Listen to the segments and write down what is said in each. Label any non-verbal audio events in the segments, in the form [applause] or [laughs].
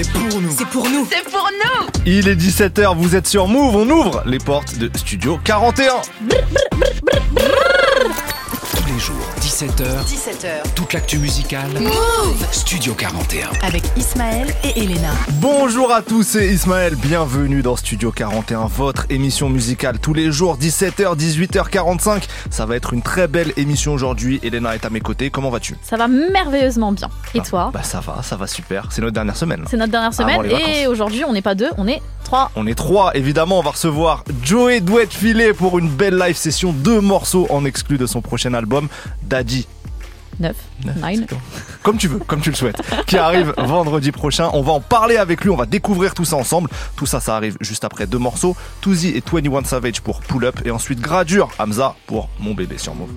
C'est pour nous. C'est pour nous. C'est pour nous. Il est 17h, vous êtes sur Move, on ouvre les portes de Studio 41. Tous les jours, 17h, 17h. toute l'actu musicale. Move Studio 41. avec Ismaël et Elena. Bonjour à tous, c'est Ismaël, bienvenue dans Studio 41, votre émission musicale tous les jours, 17h, 18h45. Ça va être une très belle émission aujourd'hui. Elena est à mes côtés, comment vas-tu? Ça va merveilleusement bien. Et toi? Bah ça va, ça va super, c'est notre dernière semaine. C'est notre dernière Avant semaine et aujourd'hui on n'est pas deux, on est trois. On est trois, évidemment, on va recevoir Joey Douette Filet pour une belle live session, deux morceaux en exclu de son prochain album, Daddy. 9, Neuf, 9. c'est bon. Comme tu veux, comme tu le souhaites. [laughs] Qui arrive vendredi prochain. On va en parler avec lui, on va découvrir tout ça ensemble. Tout ça, ça arrive juste après deux morceaux. Tuzi et 21 Savage pour Pull Up. Et ensuite Gradure, Hamza pour Mon bébé sur Move.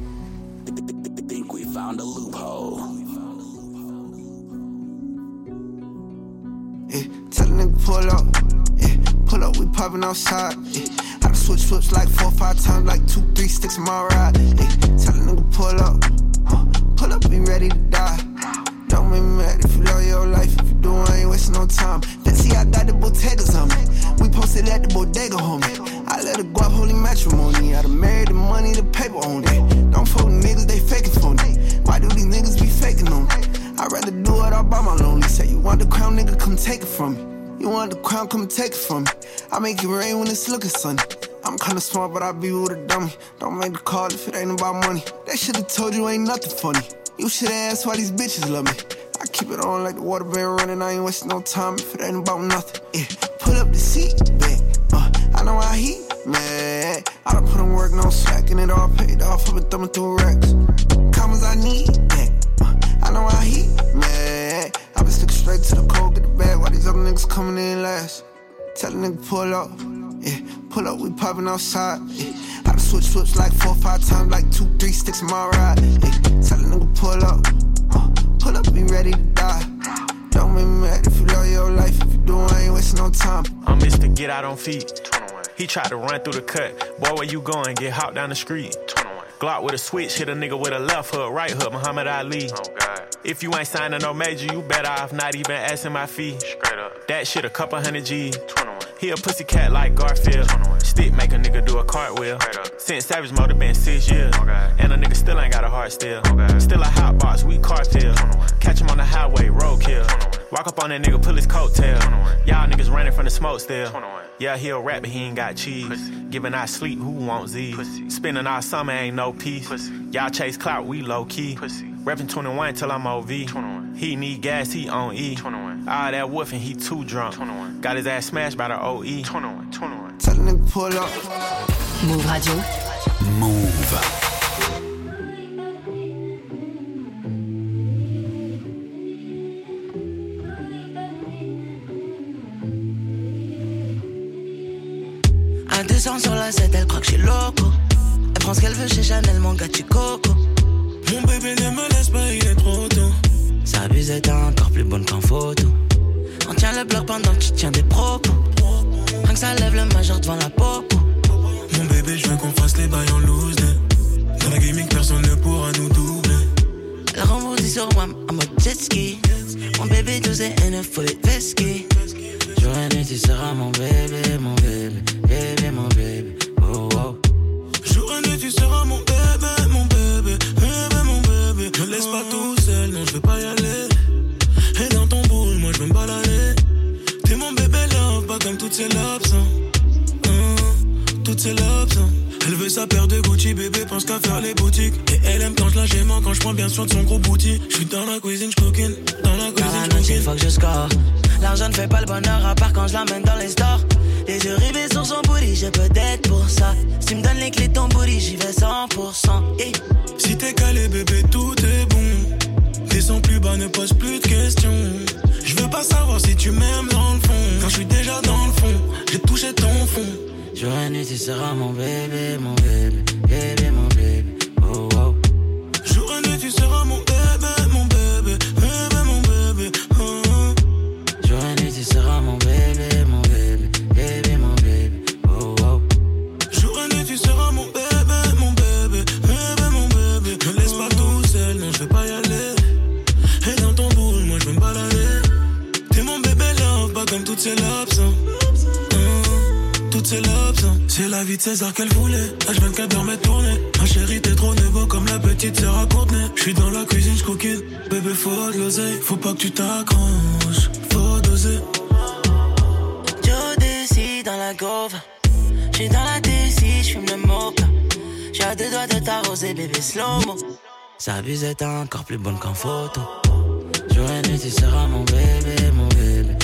Yeah, tell a nigga pull up. Yeah, pull up, we poppin' outside. Yeah, I done switch switch like four, five times, like two, three sticks in my ride. Yeah, tell a nigga pull up. Pull up, be ready to die. Don't make me mad if you love your life. If you do, I ain't wasting no time. Then see, I got the bodegas on me. We posted at the bodega, homie. I let her go holy matrimony. I done married the money, the paper on it. Don't fool niggas, they faking for me. Why do these niggas be faking on me? I'd rather do it all by my lonely. Say you want the crown, nigga, come take it from me. You want the crown, come take it from me. I make it rain when it's looking sunny. I'm kinda smart, but I be with a dummy. Don't make the call if it ain't about money. They should've told you ain't nothing funny. You should've asked why these bitches love me. I keep it on like the water been running. I ain't wasting no time if it ain't about nothing. Yeah, put up the seat, back. Uh, I know how he mad. I done put in work, no slacking it all paid off. I've been thumbing through racks. Commas I need that. Uh, I know how he mad. I been sticking straight to the cold, get the bag. Why these other niggas coming in last. Tell a nigga pull up. Yeah, pull up, we poppin' outside. Yeah, I done switch switch like four, five times, like two, three sticks in my ride. Yeah, tell a nigga pull up. Uh, pull up, be ready to die. Don't make me mad if you love your life. If you do, I ain't wasting no time. I'm Mr. Get Out on Feet. He tried to run through the cut. Boy, where you going? Get hopped down the street. Glock with a switch, hit a nigga with a left hook, right hook, Muhammad Ali. If you ain't signing no major, you better off not even asking my fee. Straight up. That shit a couple hundred G. He a pussy cat like Garfield. Stick make a nigga do a cartwheel. Since Savage Mode been six years. And a nigga still ain't got a heart still. Still a hot box, we cartel. Catch him on the highway, roadkill. Walk up on that nigga, pull his coattail. Y'all niggas running from the smoke still. Yeah, he a rap, but he ain't got cheese. Giving our sleep, who wants these? Spending our summer, ain't no peace. Y'all chase clout, we low key. Reppin' 21 till I'm OV. He need gas, he on E. All that woofing, he too drunk. Got his ass smashed by the. OE. Tell a nigga pull up. Move Radio. Move. Un 200 sur la 7, elle croit que je suis loco. Elle prend ce qu'elle veut chez Chanel, mon gars, tu coco. Mon bébé ne me laisse pas, il est trop tôt. Sa bise est encore plus bonne qu'en photo. On tient le bloc pendant que tu tiens des propos. Rien que ça lève le majeur devant la popo. Mon bébé, je veux qu'on fasse les bails en loose. Dans la gaming, personne ne pourra nous doubler. Elle rebondit sur moi en mode jet ski. Mon bébé, tout c'est une folie whisky. Jour et nuit, tu seras mon bébé, mon bébé, bébé, mon bébé. Oh, oh. Jour et nuit, tu seras mon bébé, paire de Gucci, bébé pense qu'à faire les boutiques. Et elle aime quand je la gémant, quand je prends bien soin de son gros bouti. Je suis dans la cuisine, je cooking. Dans la cuisine, je faut que je score. L'argent ne fait pas le bonheur, à part quand je l'emmène dans les stores. Les yeux rivés sur son booty, j'ai peut-être pour ça. Si me donnes les clés de ton booty, j'y vais 100%. Eh. Si t'es calé, bébé, tout est bon. Descends plus bas, ne pose plus de questions. Je veux pas savoir si tu m'aimes dans le fond. Quand je suis déjà dans le fond, j'ai touché ton fond. Tu seras mon bébé, mon bébé, bébé, mon bébé. De César qu'elle voulait. H24 dans mes tournées. Ma chérie, t'es trop nouveau comme la petite sœur à Courtenay. J'suis dans la cuisine, j'coquine. Bébé, faut de l'oseille. Faut pas que tu t'accroches. Faut doser. Joe décide dans la gauve. J'suis dans la DC, j'fume le mocha. J'ai à deux doigts de t'arroser, bébé slow-mo. Sa bise est encore plus bonne qu'en photo. Jour et nuit, tu seras mon bébé, mon bébé,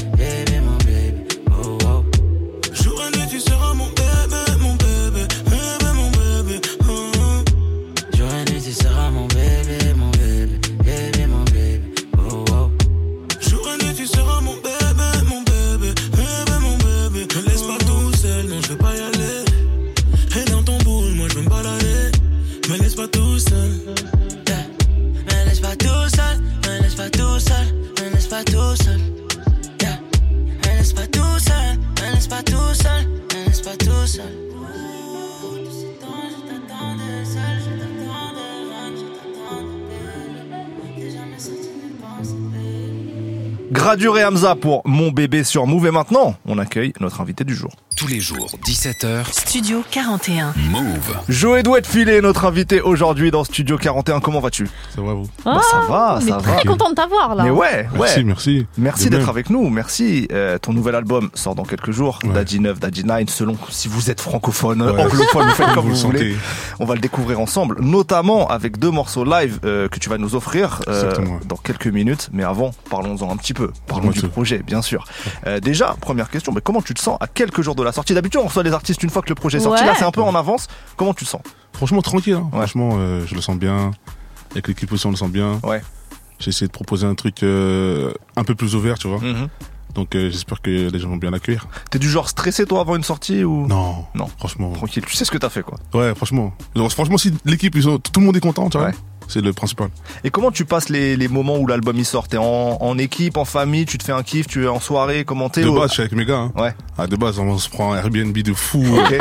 Gradure et Hamza pour Mon bébé sur Move. Et maintenant, on accueille notre invité du jour. Tous les jours, 17h, Studio 41. Move. Joël Douette Filet, notre invité aujourd'hui dans Studio 41. Comment vas-tu? Ça va vous? Bah, ça va, on est ça très va. content de t'avoir là. Mais ouais, Merci, ouais. merci. Merci d'être avec nous, merci. Euh, ton nouvel album sort dans quelques jours, Ouais. Daddy 9, Daddy 9, selon si vous êtes francophone, Ouais. anglophone, vous faites comme Vous vous, le voulez. sentez. On va le découvrir ensemble, notamment avec deux morceaux live euh, que tu vas nous offrir euh, dans quelques minutes. Mais avant, parlons-en un petit peu. Parlons du projet, bien sûr. Euh, déjà, première question, mais comment tu te sens à quelques jours de la sortie D'habitude, on reçoit les artistes une fois que le projet est sorti. Ouais. Là, c'est un peu en avance. Comment tu te sens? Franchement, tranquille. hein. Ouais. Franchement, euh, je le sens bien. Avec l'équipe aussi, on le sent bien. Ouais. J'ai essayé de proposer un truc euh, un peu plus ouvert, tu vois. Mhm. Donc, euh, j'espère que les gens vont bien l'accueillir. T'es du genre stressé, toi, avant une sortie ou? Non. Non. Franchement. Tranquille, tu sais ce que t'as fait, quoi. Ouais, franchement. Donc, franchement, si l'équipe, tout le monde est content, tu vois. Ouais. C'est le principal. Et comment tu passes les, les moments où l'album il sort? T'es en, en équipe, en famille, tu te fais un kiff, tu es en soirée, comment t'es De base, je suis avec mes gars. hein. Ouais. Ah, de base, on se prend un Airbnb de fou [laughs] Ok. euh,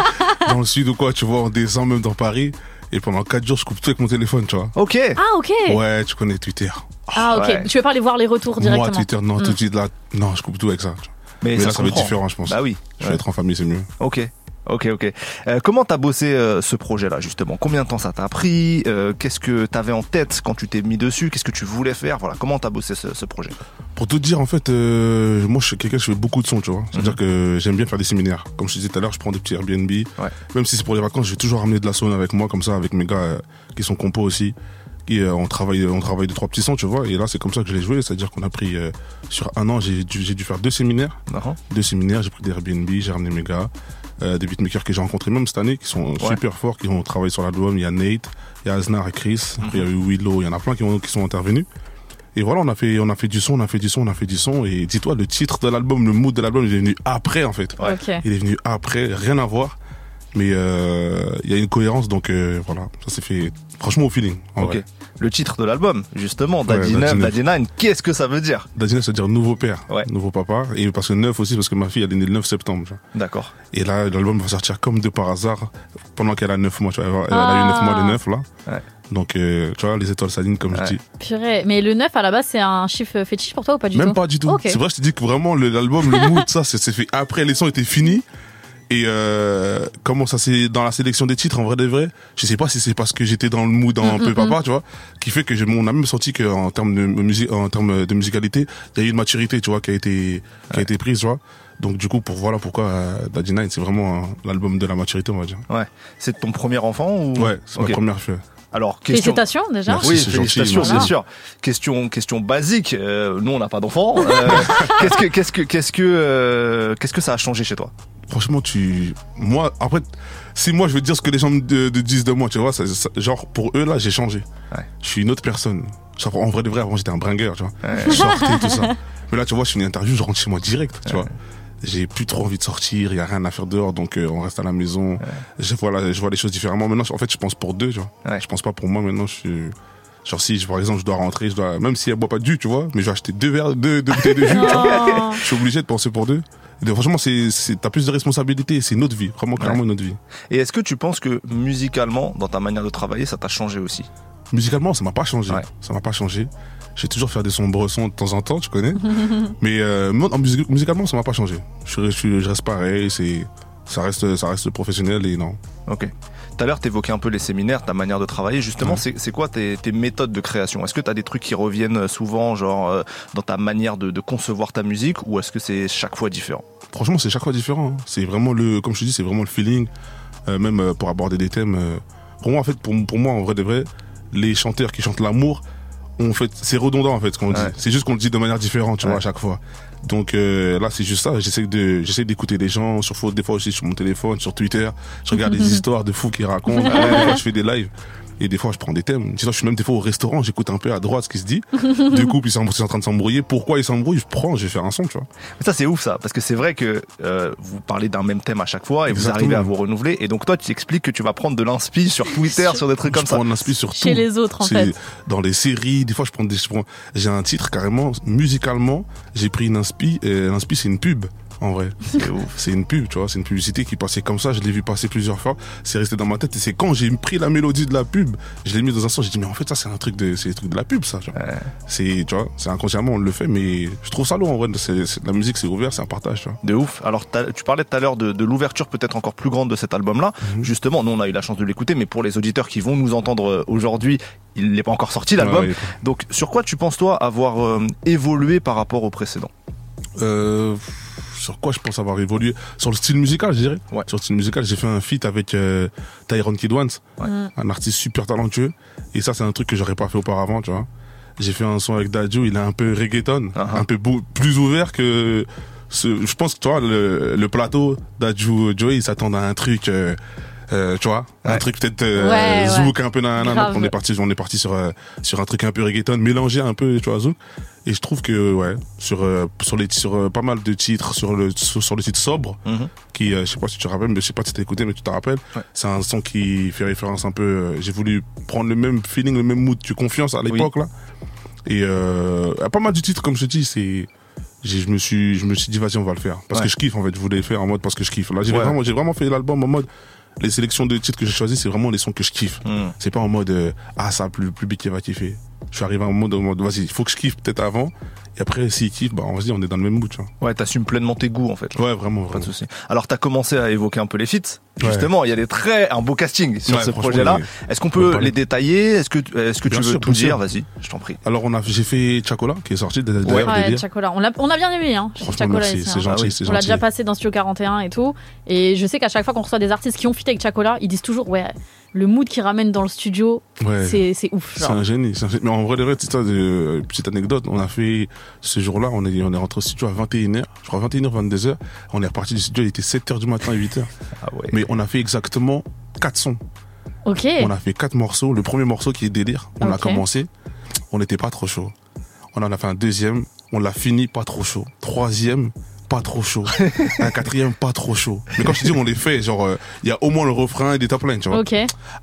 dans le sud ou quoi, tu vois, on descend même dans Paris. Et pendant 4 jours, je coupe tout avec mon téléphone, tu vois. Ok. Ah ok. Ouais, tu connais Twitter. Ah ok. Ouais. Tu veux pas aller voir les retours directement? Moi, Twitter, non, Mm. tout de suite là, non, je coupe tout avec ça. Mais, Mais là, ça va être différent, je pense. Bah oui. Je vais Ouais. être en famille, c'est mieux. Ok. Ok, ok. Euh, comment t'as bossé euh, ce projet-là justement? Combien de temps ça t'a pris? Euh, Qu'est-ce que t'avais en tête quand tu t'es mis dessus? Qu'est-ce que tu voulais faire? Voilà. Comment t'as bossé ce, ce projet? Pour tout te dire, en fait, moi, je suis quelqu'un, je fais beaucoup de sons, tu vois. C'est-à-dire Mhm. que j'aime bien faire des séminaires. Comme je te disais tout à l'heure, je prends des petits Airbnb. Ouais. Même si c'est pour les vacances, je vais toujours ramener de la sonne avec moi, comme ça, avec mes gars qui sont compos aussi. Et on travaille, on travaille deux trois petits sons, tu vois. Et là, c'est comme ça que je l'ai joué. C'est-à-dire qu'on a pris euh, sur un an, j'ai dû, faire deux séminaires, deux séminaires. J'ai pris des Airbnb, j'ai ramené mes gars, euh, des beatmakers que j'ai rencontrés même cette année, qui sont super forts, qui ont travaillé sur l'album. Il y a Nate, il y a Aznar et Chris, Mhm. il y a eu Willow, il y en a plein qui, ont, qui sont intervenus. Et voilà, on a fait, on a fait du son, on a fait du son, on a fait du son. Et dis-toi, le titre de l'album, le mood de l'album, il est venu après, en fait. Ouais. Ok. Il est venu après, rien à voir. Mais euh, il y a une cohérence, donc euh, voilà, ça s'est fait franchement au feeling. en Ok. vrai. Le titre de l'album, justement, Daddy Ouais, 9, Daddy Daddy 9, qu'est-ce que ça veut dire? Dadina, c'est-à-dire nouveau père, Ouais. nouveau papa. Et parce que neuf aussi, parce que ma fille, elle est née le 9 septembre. D'accord. Et là, l'album va sortir comme de par hasard, pendant qu'elle a 9 mois. Tu vois, elle, a- elle a eu 9 mois le 9, là. Ouais. Donc, euh, tu vois, les étoiles s'alignent, comme Ouais. je dis. Purée. Mais le 9 à la base c'est un chiffre fétiche pour toi ou pas du Même tout? pas du tout. C'est vrai, je te dis que vraiment, l'album, le mood, ça, c'est fait après, les sons étaient finis. Et euh, comment ça c'est dans la sélection des titres en vrai de vrai, je sais pas si c'est parce que j'étais dans le mood un Mm, peu mm, papa, tu vois, qui fait que j'ai- on a même senti que en termes de musique, en termes de musicalité, il y a eu une maturité, tu vois, qui a été qui a été prise, tu vois. Donc du coup, pour voilà pourquoi euh, Daddy Nine, c'est vraiment euh, l'album de la maturité, on va dire. Ouais. C'est ton premier enfant ou? Ouais, c'est ma première fille. Alors, question. Félicitations déjà. Merci. Oui, félicitations, bien sûr. Question, question basique. euh, nous, on n'a pas d'enfants. Euh, [laughs] qu'est-ce que, qu'est-ce que, qu'est-ce que, euh, qu'est-ce que ça a changé chez toi? Franchement, tu, moi, après, si moi je veux dire ce que les gens me de- de disent de moi, tu vois, ça- ça- genre pour eux là, j'ai changé. Ouais. Je suis une autre personne. Genre, en vrai de vrai, avant j'étais un bringueur, tu vois. Ouais. Je sortais tout ça. [laughs] Mais là, tu vois, je fais une interview, je rentre chez moi direct, tu vois. J'ai plus trop envie de sortir, il y a rien à faire dehors, donc euh, on reste à la maison. Je vois, la- je vois les choses différemment. Maintenant, en fait, je pense pour deux, tu vois. Ouais. Je pense pas pour moi. Maintenant, je suis genre si, je- par exemple, je dois rentrer, je dois, même si elle boit pas de jus, tu vois, mais je vais acheter deux verres, deux, deux bouteilles de jus. tu vois. [laughs] Oh. Je suis obligé de penser pour deux. Et franchement, c'est, c'est, t'as plus de responsabilités, c'est notre vie, vraiment clairement notre vie. Et est-ce que tu penses que musicalement, dans ta manière de travailler, ça t'a changé aussi? Musicalement, ça m'a pas changé. Ouais. Ça m'a pas changé. J'ai toujours faire des sombres sons de temps en temps, tu connais. [laughs] Mais euh, moi, en musique- musicalement, ça m'a pas changé. Je, je, je reste pareil. C'est ça reste, ça reste professionnel et non. Ok. Tout à l'heure, tu évoquais un peu les séminaires, ta manière de travailler. Justement, Ouais. c'est c'est quoi tes, tes méthodes de création? Est-ce que tu as des trucs qui reviennent souvent, genre euh, dans ta manière de, de concevoir ta musique, ou est-ce que c'est chaque fois différent? Franchement, c'est chaque fois différent. hein. C'est vraiment le, comme je te dis, c'est vraiment le feeling, euh, même euh, pour aborder des thèmes. euh. pour moi, en fait, pour, pour moi, en vrai de vrai, les chanteurs qui chantent l'amour, on fait, c'est redondant en fait ce qu'on Ouais. dit. C'est juste qu'on le dit de manière différente, tu Ouais. vois, à chaque fois. Donc euh, là, c'est juste ça. J'essaie de, j'essaie d'écouter les gens. Sur des fois aussi sur mon téléphone, sur Twitter. Je regarde des [laughs] histoires de fous qui racontent. [laughs] Des fois, je fais des lives. Et des fois, je prends des thèmes. Sinon, je suis même des fois au restaurant, j'écoute un peu à droite ce qui se dit. du coup, puis ils sont en train de s'embrouiller. Pourquoi ils s'embrouillent? Je prends, je vais faire un son, tu vois. Mais Ça, c'est ouf, ça, parce que c'est vrai que euh, vous parlez d'un même thème à chaque fois et vous arrivez à vous renouveler. Et donc, toi, tu expliques que tu vas prendre de l'inspi sur Twitter, sur des trucs comme je ça. prends de l'inspi sur Chez tout. les autres, en fait. Dans les séries, des fois je prends des, je j'ai un titre carrément musicalement, j'ai pris une inspi, et l'inspi c'est une pub. En vrai, C'est [laughs] ouf. c'est une pub, tu vois, c'est une publicité qui passait comme ça, je l'ai vu passer plusieurs fois, c'est resté dans ma tête et c'est quand j'ai pris la mélodie de la pub, je l'ai mis dans un sens, j'ai dit mais en fait ça c'est un truc de, c'est de la pub ça. C'est, tu vois, c'est inconsciemment on le fait, mais je trouve ça lourd en vrai, la musique c'est ouvert, c'est un partage, tu vois. De ouf. Alors, tu parlais tout à l'heure de, de l'ouverture peut-être encore plus grande de cet album-là. Mhm. Justement, nous, on a eu la chance de l'écouter, mais pour les auditeurs qui vont nous entendre euh, aujourd'hui, il n'est pas encore sorti l'album. Ouais, Donc, sur quoi tu penses, toi, avoir euh, évolué par rapport au précédent? Euh, sur quoi je pense avoir évolué Sur le style musical, je dirais. Ouais. Sur le style musical, j'ai fait un feat avec euh, Tyrone Kid Once, Ouais. Mm. un artiste super talentueux. Et ça, c'est un truc que j'aurais pas fait auparavant, tu vois. J'ai fait un son avec Dadju, il est un peu reggaeton, Uh-huh. un peu plus ouvert que ce, je pense que tu vois le, le plateau Dadju Joey, ils s'attendent à un truc euh, euh, tu vois, un Ouais. truc peut-être euh, Ouais, zouk un peu nanana. Grave. on est parti on est parti sur euh, sur un truc un peu reggaeton mélangé un peu tu vois zouk et je trouve que ouais sur euh, sur les sur euh, pas mal de titres sur le sur, sur le titre sobre Mhm. qui euh, je sais pas si tu te rappelles mais je sais pas si t'as écouté mais tu te rappelles Ouais. c'est un son qui fait référence un peu euh, j'ai voulu prendre le même feeling le même mood de confiance à l'époque là et euh, pas mal de titres comme je te dis c'est je me suis je me suis dit vas-y on va le faire parce Ouais. que je kiffe en fait je voulais le faire en mode parce que je kiffe là j'ai Ouais. vraiment j'ai vraiment fait l'album en mode les sélections de titres que j'ai choisis c'est vraiment les sons que je kiffe. Mhm. c'est pas en mode euh, ah ça plus plus qui va kiffer. Je suis arrivé en mode, en mode vas-y il faut que je kiffe peut-être avant et après s'il kiffe bah on se dit on est dans le même mood tu vois Ouais, t'assumes pleinement tes goûts, en fait. ouais vraiment Pas de vraiment souci. Alors, t'as commencé à évoquer un peu les feats. Justement, il y a des très, un beau casting sur Ouais, ce projet-là. Est-ce qu'on on peut les détailler? Est-ce que, est-ce que tu veux sûr, tout dire? Vas-y, je t'en prie. alors on a j'ai fait Chacola qui est sorti de, de Ouais. Ouais, Chacola. On l'a, on a bien aimé, hein. Chacola c'est hein. gentil Ah oui. c'est On l'a gentil déjà passé dans Studio 41 et tout. Et je sais qu'à chaque fois qu'on reçoit des artistes qui ont fit avec Chacola, ils disent toujours, ouais, le mood qu'ils ramènent dans le studio, ouais c'est, ouf. C'est un génie. Mais en vrai, de vrai, petite anecdote, on a fait ce jour-là, on est, on est rentré au studio à 21h, je crois 21h, 22h. On est reparti du studio, il était 7h du matin, 8h. [laughs] Ah ouais. Mais on a fait exactement 4 sons. Ok. On a fait 4 morceaux. Le premier morceau qui est délire, on a Ok. commencé, on n'était pas trop chaud. On en a fait un deuxième, on l'a fini pas trop chaud. Troisième, pas trop chaud. [laughs] un quatrième, pas trop chaud. Mais quand je te dis on les fait, genre, euh, il y a au moins le refrain et des top lines, tu vois. Ok.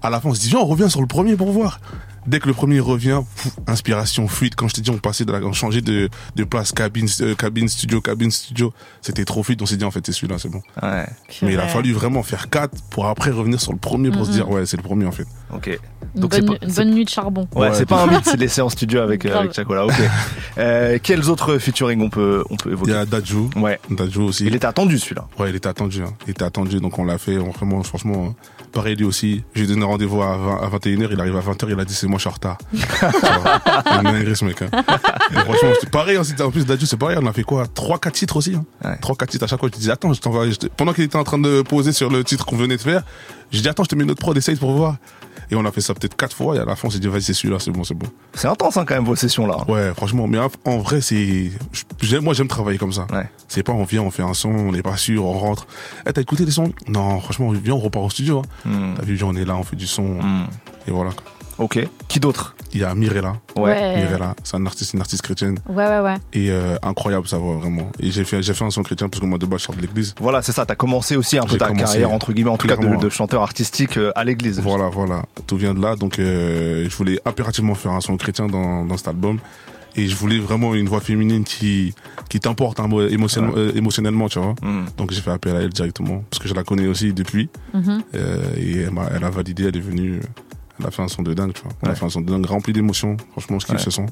À la fin, on se dit, viens, on revient sur le premier pour voir. Dès que le premier revient, pff, inspiration, fuite. Quand je t'ai dit, on passait de la, on changeait de, de place, cabine, euh, cabine, studio, cabine, studio. C'était trop fuite. On s'est dit, en fait, c'est celui-là, c'est bon. Ouais, Mais il a fallu vraiment faire quatre pour après revenir sur le premier pour se Mhm. dire, ouais, c'est le premier, en fait. ok. Donc bonne, pas- une c'est- bonne nuit de charbon. Ouais, Ouais. c'est pas un mythe, c'est laissé en studio avec, euh, avec Chacola. Ok. [laughs] Euh, quels autres featuring on peut, on peut Il évoquer y a Dadju. Ouais. Dadju aussi. Il était attendu celui-là. Ouais, il était attendu. Hein. Il était attendu, donc on l'a fait. On, vraiment, franchement, euh, pareil lui aussi. J'ai donné rendez-vous à, 20 à 21h. Il arrive à 20h. Il a dit c'est moi, je suis en retard. [laughs] Un dinguerie, ce mec. Hein. Franchement, c'est pareil. hein, en plus, Dadju, c'est pareil. On a fait quoi? 3-4 titres aussi. Hein. Ouais. 3-4 titres à chaque fois. Je te dis attends, je t'envoie. je Pendant qu'il était en train de poser sur le titre qu'on venait de faire, j'ai dit attends, je te mets notre prod, essaye pour voir. Et on a fait ça peut-être 4 fois. Et à la fin, on s'est dit vas-y, c'est celui-là, c'est bon, c'est bon. C'est intense hein, quand même vos sessions là. Ouais, franchement, mais en- vrai, c'est. Moi, j'aime travailler comme ça. Ouais. C'est pas on vient, on fait un son, on n'est pas sûr, on rentre. Eh, t'as écouté les sons? Non, franchement, viens, on repart au studio. Hein. Hmm. T'as vu, on est là, on fait du son. Hmm. Et voilà. Ok. Qui d'autre? Il y a Mirella. Ouais. Mirella, c'est un artiste, une artiste chrétienne. Ouais, ouais, ouais. Et euh, incroyable, ça va vraiment. Et j'ai fait, j'ai fait un son chrétien parce que moi, de base, je sors de l'église. Voilà, c'est ça. T'as commencé aussi un peu ta commencé, carrière entre guillemets, en tout cas de, chanteur artistique euh, à l'église. Voilà, voilà. Tout vient de là. Donc, euh, je voulais impérativement faire un son chrétien dans, dans cet album. Et je voulais vraiment une voix féminine qui, qui t'emporte hein, émotionnellement, euh, émotionnellement, tu vois. Hmm. Donc j'ai fait appel à elle directement parce que je la connais aussi depuis Mhm. Euh, et elle, m'a- elle a validé, elle est venue, elle a fait un son de dingue, tu vois. Elle a Ouais. fait un son de dingue rempli d'émotions. Franchement, je kiffe Ouais. ce son.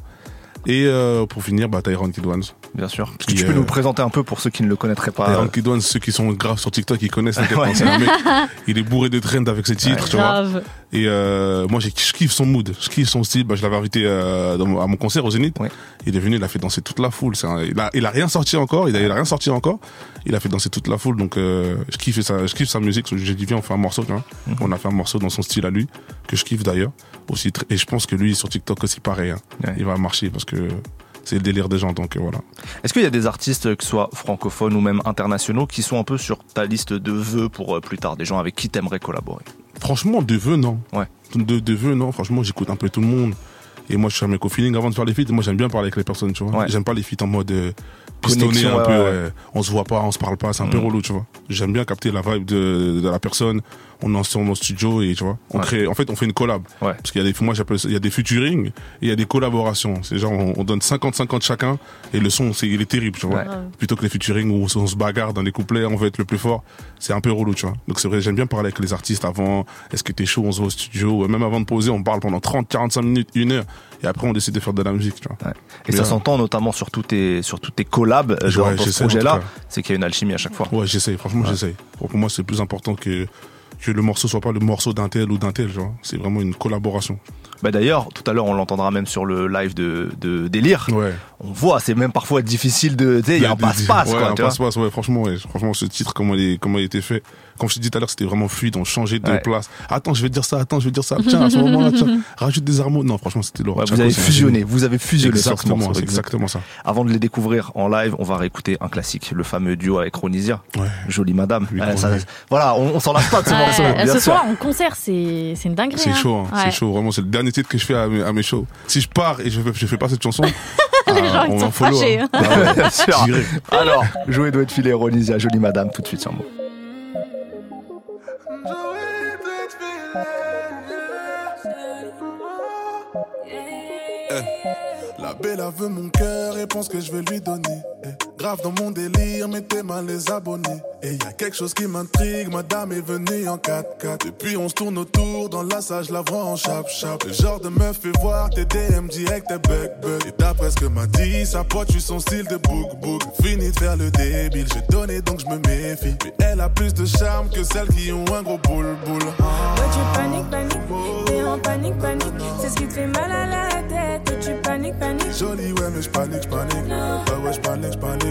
Et euh, pour finir, bah, Tyron Kidwans. Bien sûr. Est-ce que Qui, tu peux euh, nous le présenter un peu pour ceux qui ne le connaîtraient pas Tyron Kidwans, ceux qui sont graves sur TikTok, ils connaissent. [laughs] Ouais. un [laughs] mec, il est bourré de trends avec ses titres, tu vois. Et euh, moi, je kiffe son mood, je kiffe son style. Bah, je l'avais invité euh, dans à mon concert au Zénith. Ouais. Il est venu, il a fait danser toute la foule. C'est un- il, a, il a rien sorti encore, il a, il a rien sorti encore. Il a fait danser toute la foule, donc euh, je kiffe sa, je kiffe sa musique. J'ai dit viens, on fait un morceau, tu vois. Mhm. On a fait un morceau dans son style à lui que je kiffe d'ailleurs aussi. Et je pense que lui sur TikTok aussi pareil, hein. Ouais. il va marcher parce que c'est le délire des gens. Donc euh, voilà. Est-ce qu'il y a des artistes, que ce soit francophones ou même internationaux, qui sont un peu sur ta liste de vœux pour euh, plus tard, des gens avec qui t'aimerais collaborer? Franchement, de vœux, non. Ouais. De, de vœux, non. Franchement, j'écoute un peu tout le monde. Et moi, je suis un mec au feeling avant de faire les feats. Moi, j'aime bien parler avec les personnes, tu vois. Ouais. J'aime pas les feats en mode euh, pistonné un peu. ouais. ouais. On se voit pas, on se parle pas. C'est un peu Mm. relou, tu vois. J'aime bien capter la vibe de, de la personne. On est ensemble au studio et tu vois. On Ouais. crée. En fait, on fait une collab. Ouais. Parce qu'il y a des, moi, j'appelle ça, il y a des featuring et il y a des collaborations. C'est genre, on, on donne 50-50 chacun et le son, c'est, il est terrible, tu vois. Ouais. Plutôt que les featuring où on se bagarre dans les couplets, on veut être le plus fort. C'est un peu relou, tu vois. Donc c'est vrai, j'aime bien parler avec les artistes avant. Est-ce que t'es chaud, on se voit au studio. Même avant de poser, on parle pendant 30, 45 minutes, une heure. Et après, on décide de faire de la musique, tu vois. Ouais. Et ça s'entend notamment sur tous tes, sur toutes tes collabs dans, Ouais, dans ce j'essaie, en projet-là, cas. c'est qu'il y a une alchimie à chaque fois. Ouais, j'essaye, franchement, j'essaye. Pour moi, c'est plus important que, que le morceau soit pas le morceau d'un tel ou d'un tel, vois. C'est vraiment une collaboration. Bah d'ailleurs, tout à l'heure, on l'entendra même sur le live de, de Délire. Ouais. On voit, c'est même parfois difficile de, tu sais, il y a un passe-passe, ouais, quoi, un tu vois. passe-passe, ouais, franchement, ouais. Franchement, ce titre, comment il, est, comment il a été fait. Comme je t'ai dit tout à l'heure, c'était vraiment fluide, on changeait de Ouais. place. Attends, je vais dire ça, attends, je vais dire ça. Tiens, à ce moment-là, tiens, [laughs] rajoute des harmonies. Non, franchement, c'était. Ouais, vous avez fusionné, vous avez fusionné ce Exactement, morceau. c'est exactement ça. Avant de les découvrir en live, on va réécouter un classique, le fameux duo avec Ronisia, Ouais. Jolie Madame. Oui, Euh, ça- voilà, on, on s'en lasse pas de ce morceau. Bien ce soir, en concert, c'est c'est une dinguerie. C'est hein. chaud, hein, Ouais. c'est chaud. Vraiment, c'est le dernier titre que je fais à mes, à mes shows. Si je pars et je fais, je fais pas cette chanson, [laughs] ah, gens, ils on sont follow. fâchés, hein. Ah ouais. Alors, jouer doit être filé Ronisia, Jolie Madame, tout de suite sur moi. La belle elle veut mon cœur et pense que je vais lui donner. Eh, Grave dans mon délire, mettez mal les abonnés. Et y a quelque chose qui m'intrigue, madame est venue en 4x4. Et puis on se tourne autour, dans la salle, je la vois en chap-chap. Le genre de meuf fait voir tes DM direct, tes bug bug. Et d'après ce que m'a dit, sa pote, je suis son style de book book. Fini de faire le débile, j'ai donné donc je me méfie. Mais elle a plus de charme que celles qui ont un gros boule boule. Ouais, tu paniques, paniques, t'es en panique, panique. C'est ce qui te fait mal à la tête. Tu paniques, paniques. Jolie, ouais, mais je panique, je panique. Ouais, ouais, je panique, je panique.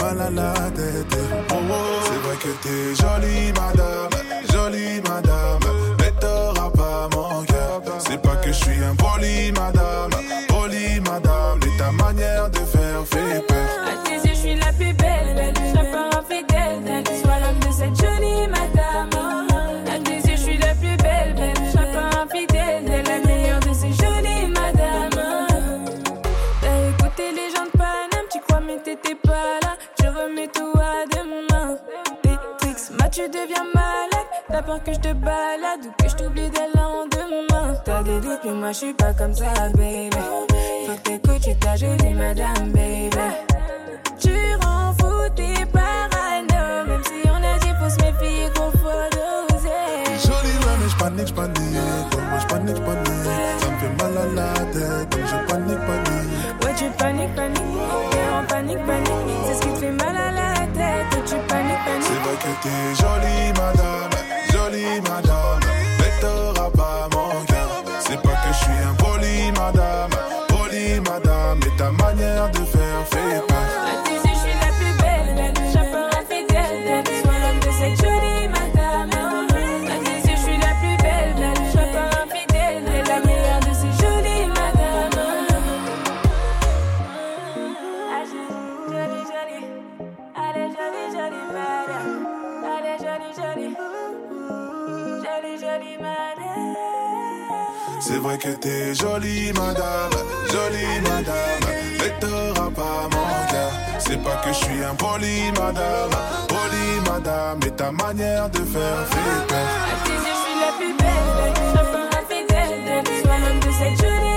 Mal à la tête. C'est vrai que t'es jolie, madame. Jolie, madame. Mais t'auras pas mon cœur. C'est pas que je suis un poli, madame. Peur que je te balade ou que je t'oublie dès le lendemain. T'as des doutes, mais moi je suis pas comme ça, baby. Faut que t'écoutes, jolie madame, baby. Tu rends fou tes parano. Même si on a dit faut se méfier qu'on faut doser. Jolie, ouais, mais je panique, je panique. Ouais, moi je panique, je panique. Ça me fait mal à la tête. Donc je panique, panique. Ouais, tu paniques, paniques. T'es en panique, panique. C'est ce qui te fait mal à la tête. Tu paniques, C'est panique. vrai que t'es Que t'es jolie, madame, jolie, madame. Mais t'auras pas mon cœur. C'est pas que je suis un poli, madame, poli, madame. Mais ta manière de faire fait peur. À tes yeux, je suis la plus belle, pas infidèle, belle. Sois l'homme de cette jolie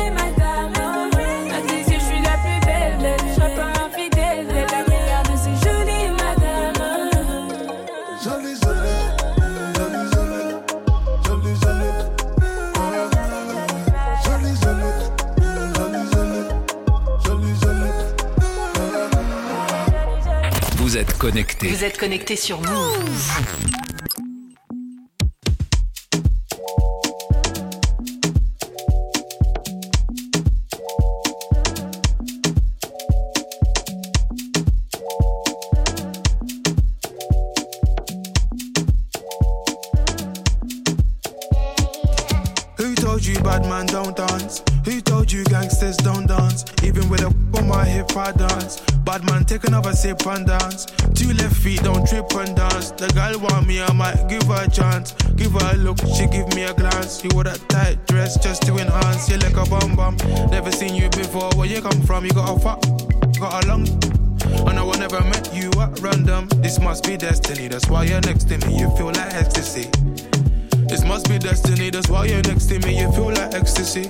Vous êtes connectés sur Move. Sip and dance. Two left feet don't trip and dance. The girl want me, I might give her a chance. Give her a look, she give me a glance. You wore that tight dress just to enhance. You like a bum bum. Never seen you before. Where you come from? You got a fuck, got a long. I know I never met you at random. This must be destiny. That's why you're next to me. You feel like ecstasy. This must be destiny, that's why you're next to me, you feel like ecstasy.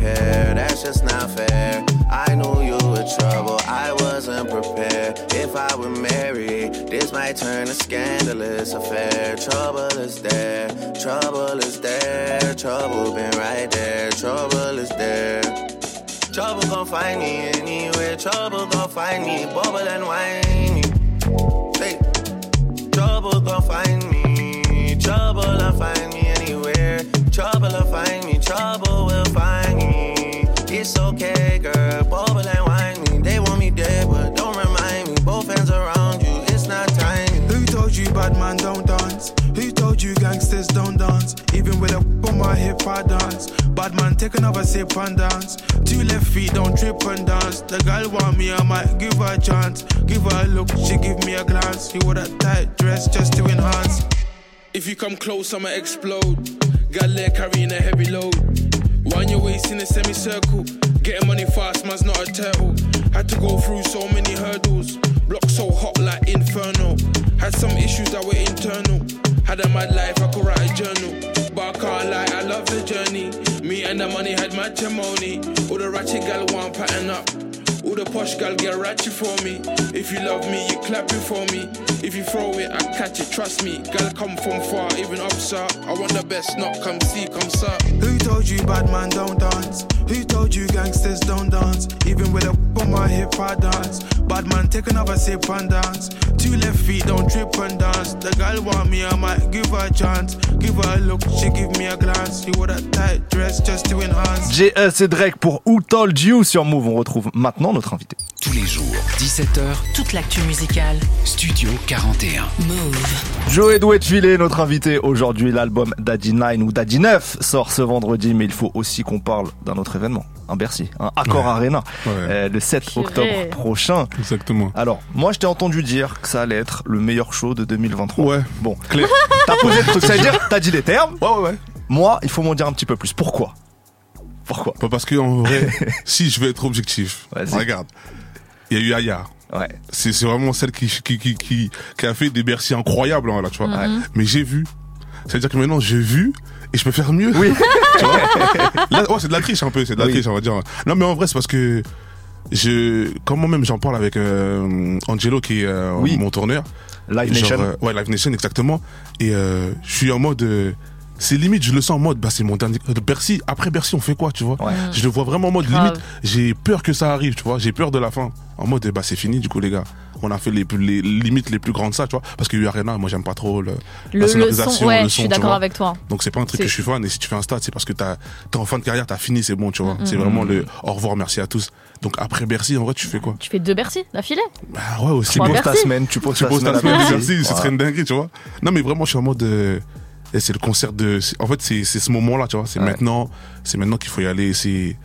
That's just not fair. I knew you were trouble, I wasn't prepared. If I were married, this might turn a scandalous affair. Trouble is there, trouble is there, trouble been right there, trouble is there. Trouble gon' find me anywhere, trouble gon' find me, bubble and whiny. Hey, trouble gon' find me, trouble will find me anywhere, trouble will find me, trouble will find told you bad man don't dance? Who told you gangsters don't dance? Even with a on my hip I dance. Bad man take another sip and dance. Two left feet don't trip and dance. The girl want me, I might give her a chance. Give her a look, she give me a glance. You wore that tight dress just to enhance. If you come close, I'ma explode. Got leg carrying a heavy load. Wind your waist in a semicircle. Getting money fast, man's not a turtle. Had to go through so many hurdles. Block so hot like inferno. Issues that were internal. Had a mad life, I could write a journal. But I can't lie, I love the journey. Me and the money had matrimony. All the ratchet gal want pattern up. The posh gal get ratchet for me. If you love me, you clap it for me. If you throw it, I catch it, trust me. Gal come from far, even up, sir. I want the best, not come see, come sir. Who told you bad man don't dance? Who told you gangsters don't dance? Even with a on my hip I dance. Bad man take another sip and dance. Two left feet don't trip and dance. The girl want me, I might give her a chance. Give her a look, she give me a glance. You wore that tight dress just to enhance. JS et Drake pour Who Told You sur Move. On retrouve maintenant notre invité. Tous les jours, 17h, Toute l'actu musicale. Studio 41. Move. Joe Douetchville, notre invité aujourd'hui. L'album Daddy 9 ou Daddy 9 sort ce vendredi, mais il faut aussi qu'on parle d'un autre événement, un Bercy, un Accor Ouais. Arena, Ouais. euh, le 7 Purée. octobre prochain. Exactement. Alors, moi, je t'ai entendu dire que ça allait être le meilleur show de 2023. Ouais. Bon, t'as posé le truc, [laughs] ça veut dire, t'as dit les termes. Ouais, ouais, ouais. Moi, il faut m'en dire un petit peu plus. Pourquoi? Pourquoi Bah, parce que en vrai, [laughs] si je veux être objectif, regarde, il y a eu Aya. Ouais. C'est c'est vraiment celle qui, qui, qui, qui, qui a fait des Bercy incroyables, hein, là, tu vois. Ouais. Mais j'ai vu. C'est-à-dire que maintenant, j'ai vu et je peux faire mieux. Oui. [laughs] tu vois [laughs] Là, ouais, c'est de la triche un peu, c'est de la Oui. triche, on va dire. Non, mais en vrai, c'est parce que je, quand moi-même j'en parle avec euh, Angelo qui est euh, Oui. mon tourneur. Live Genre, Nation. euh, ouais, Live Nation, exactement. Et euh, je suis en mode. C'est limite, je le sens en mode, bah c'est mon dernier. euh, Bercy, après Bercy, on fait quoi, tu vois? Ouais. Je le vois vraiment en mode Grave. limite. J'ai peur que ça arrive, tu vois? J'ai peur de la fin. En mode, bah c'est fini, du coup, les gars. On a fait les, plus- les limites les plus grandes, ça, tu vois? Parce que Arena, moi, j'aime pas trop le, Le, la le son, ouais, le je suis d'accord avec toi. Donc c'est pas un truc C'est- que je suis fan. Et si tu fais un stade, c'est parce que t'as, t'es en fin de carrière, t'as fini, c'est bon, tu vois? Mm, C'est mm. vraiment le au revoir, merci à tous. Donc après Bercy, en vrai, tu fais quoi? Tu fais deux Bercy d'affilée? Bah ouais, aussi. Tu Trois poses ta semaine, tu poses Tu ta poses ta semaine. Bercy, ce serait une dinguerie, tu vois? Non, mais vraiment, je suis en mode. euh, et c'est le concert de. En fait, c'est c'est ce moment-là, tu vois. C'est Ouais. maintenant, c'est maintenant qu'il faut y aller. C'est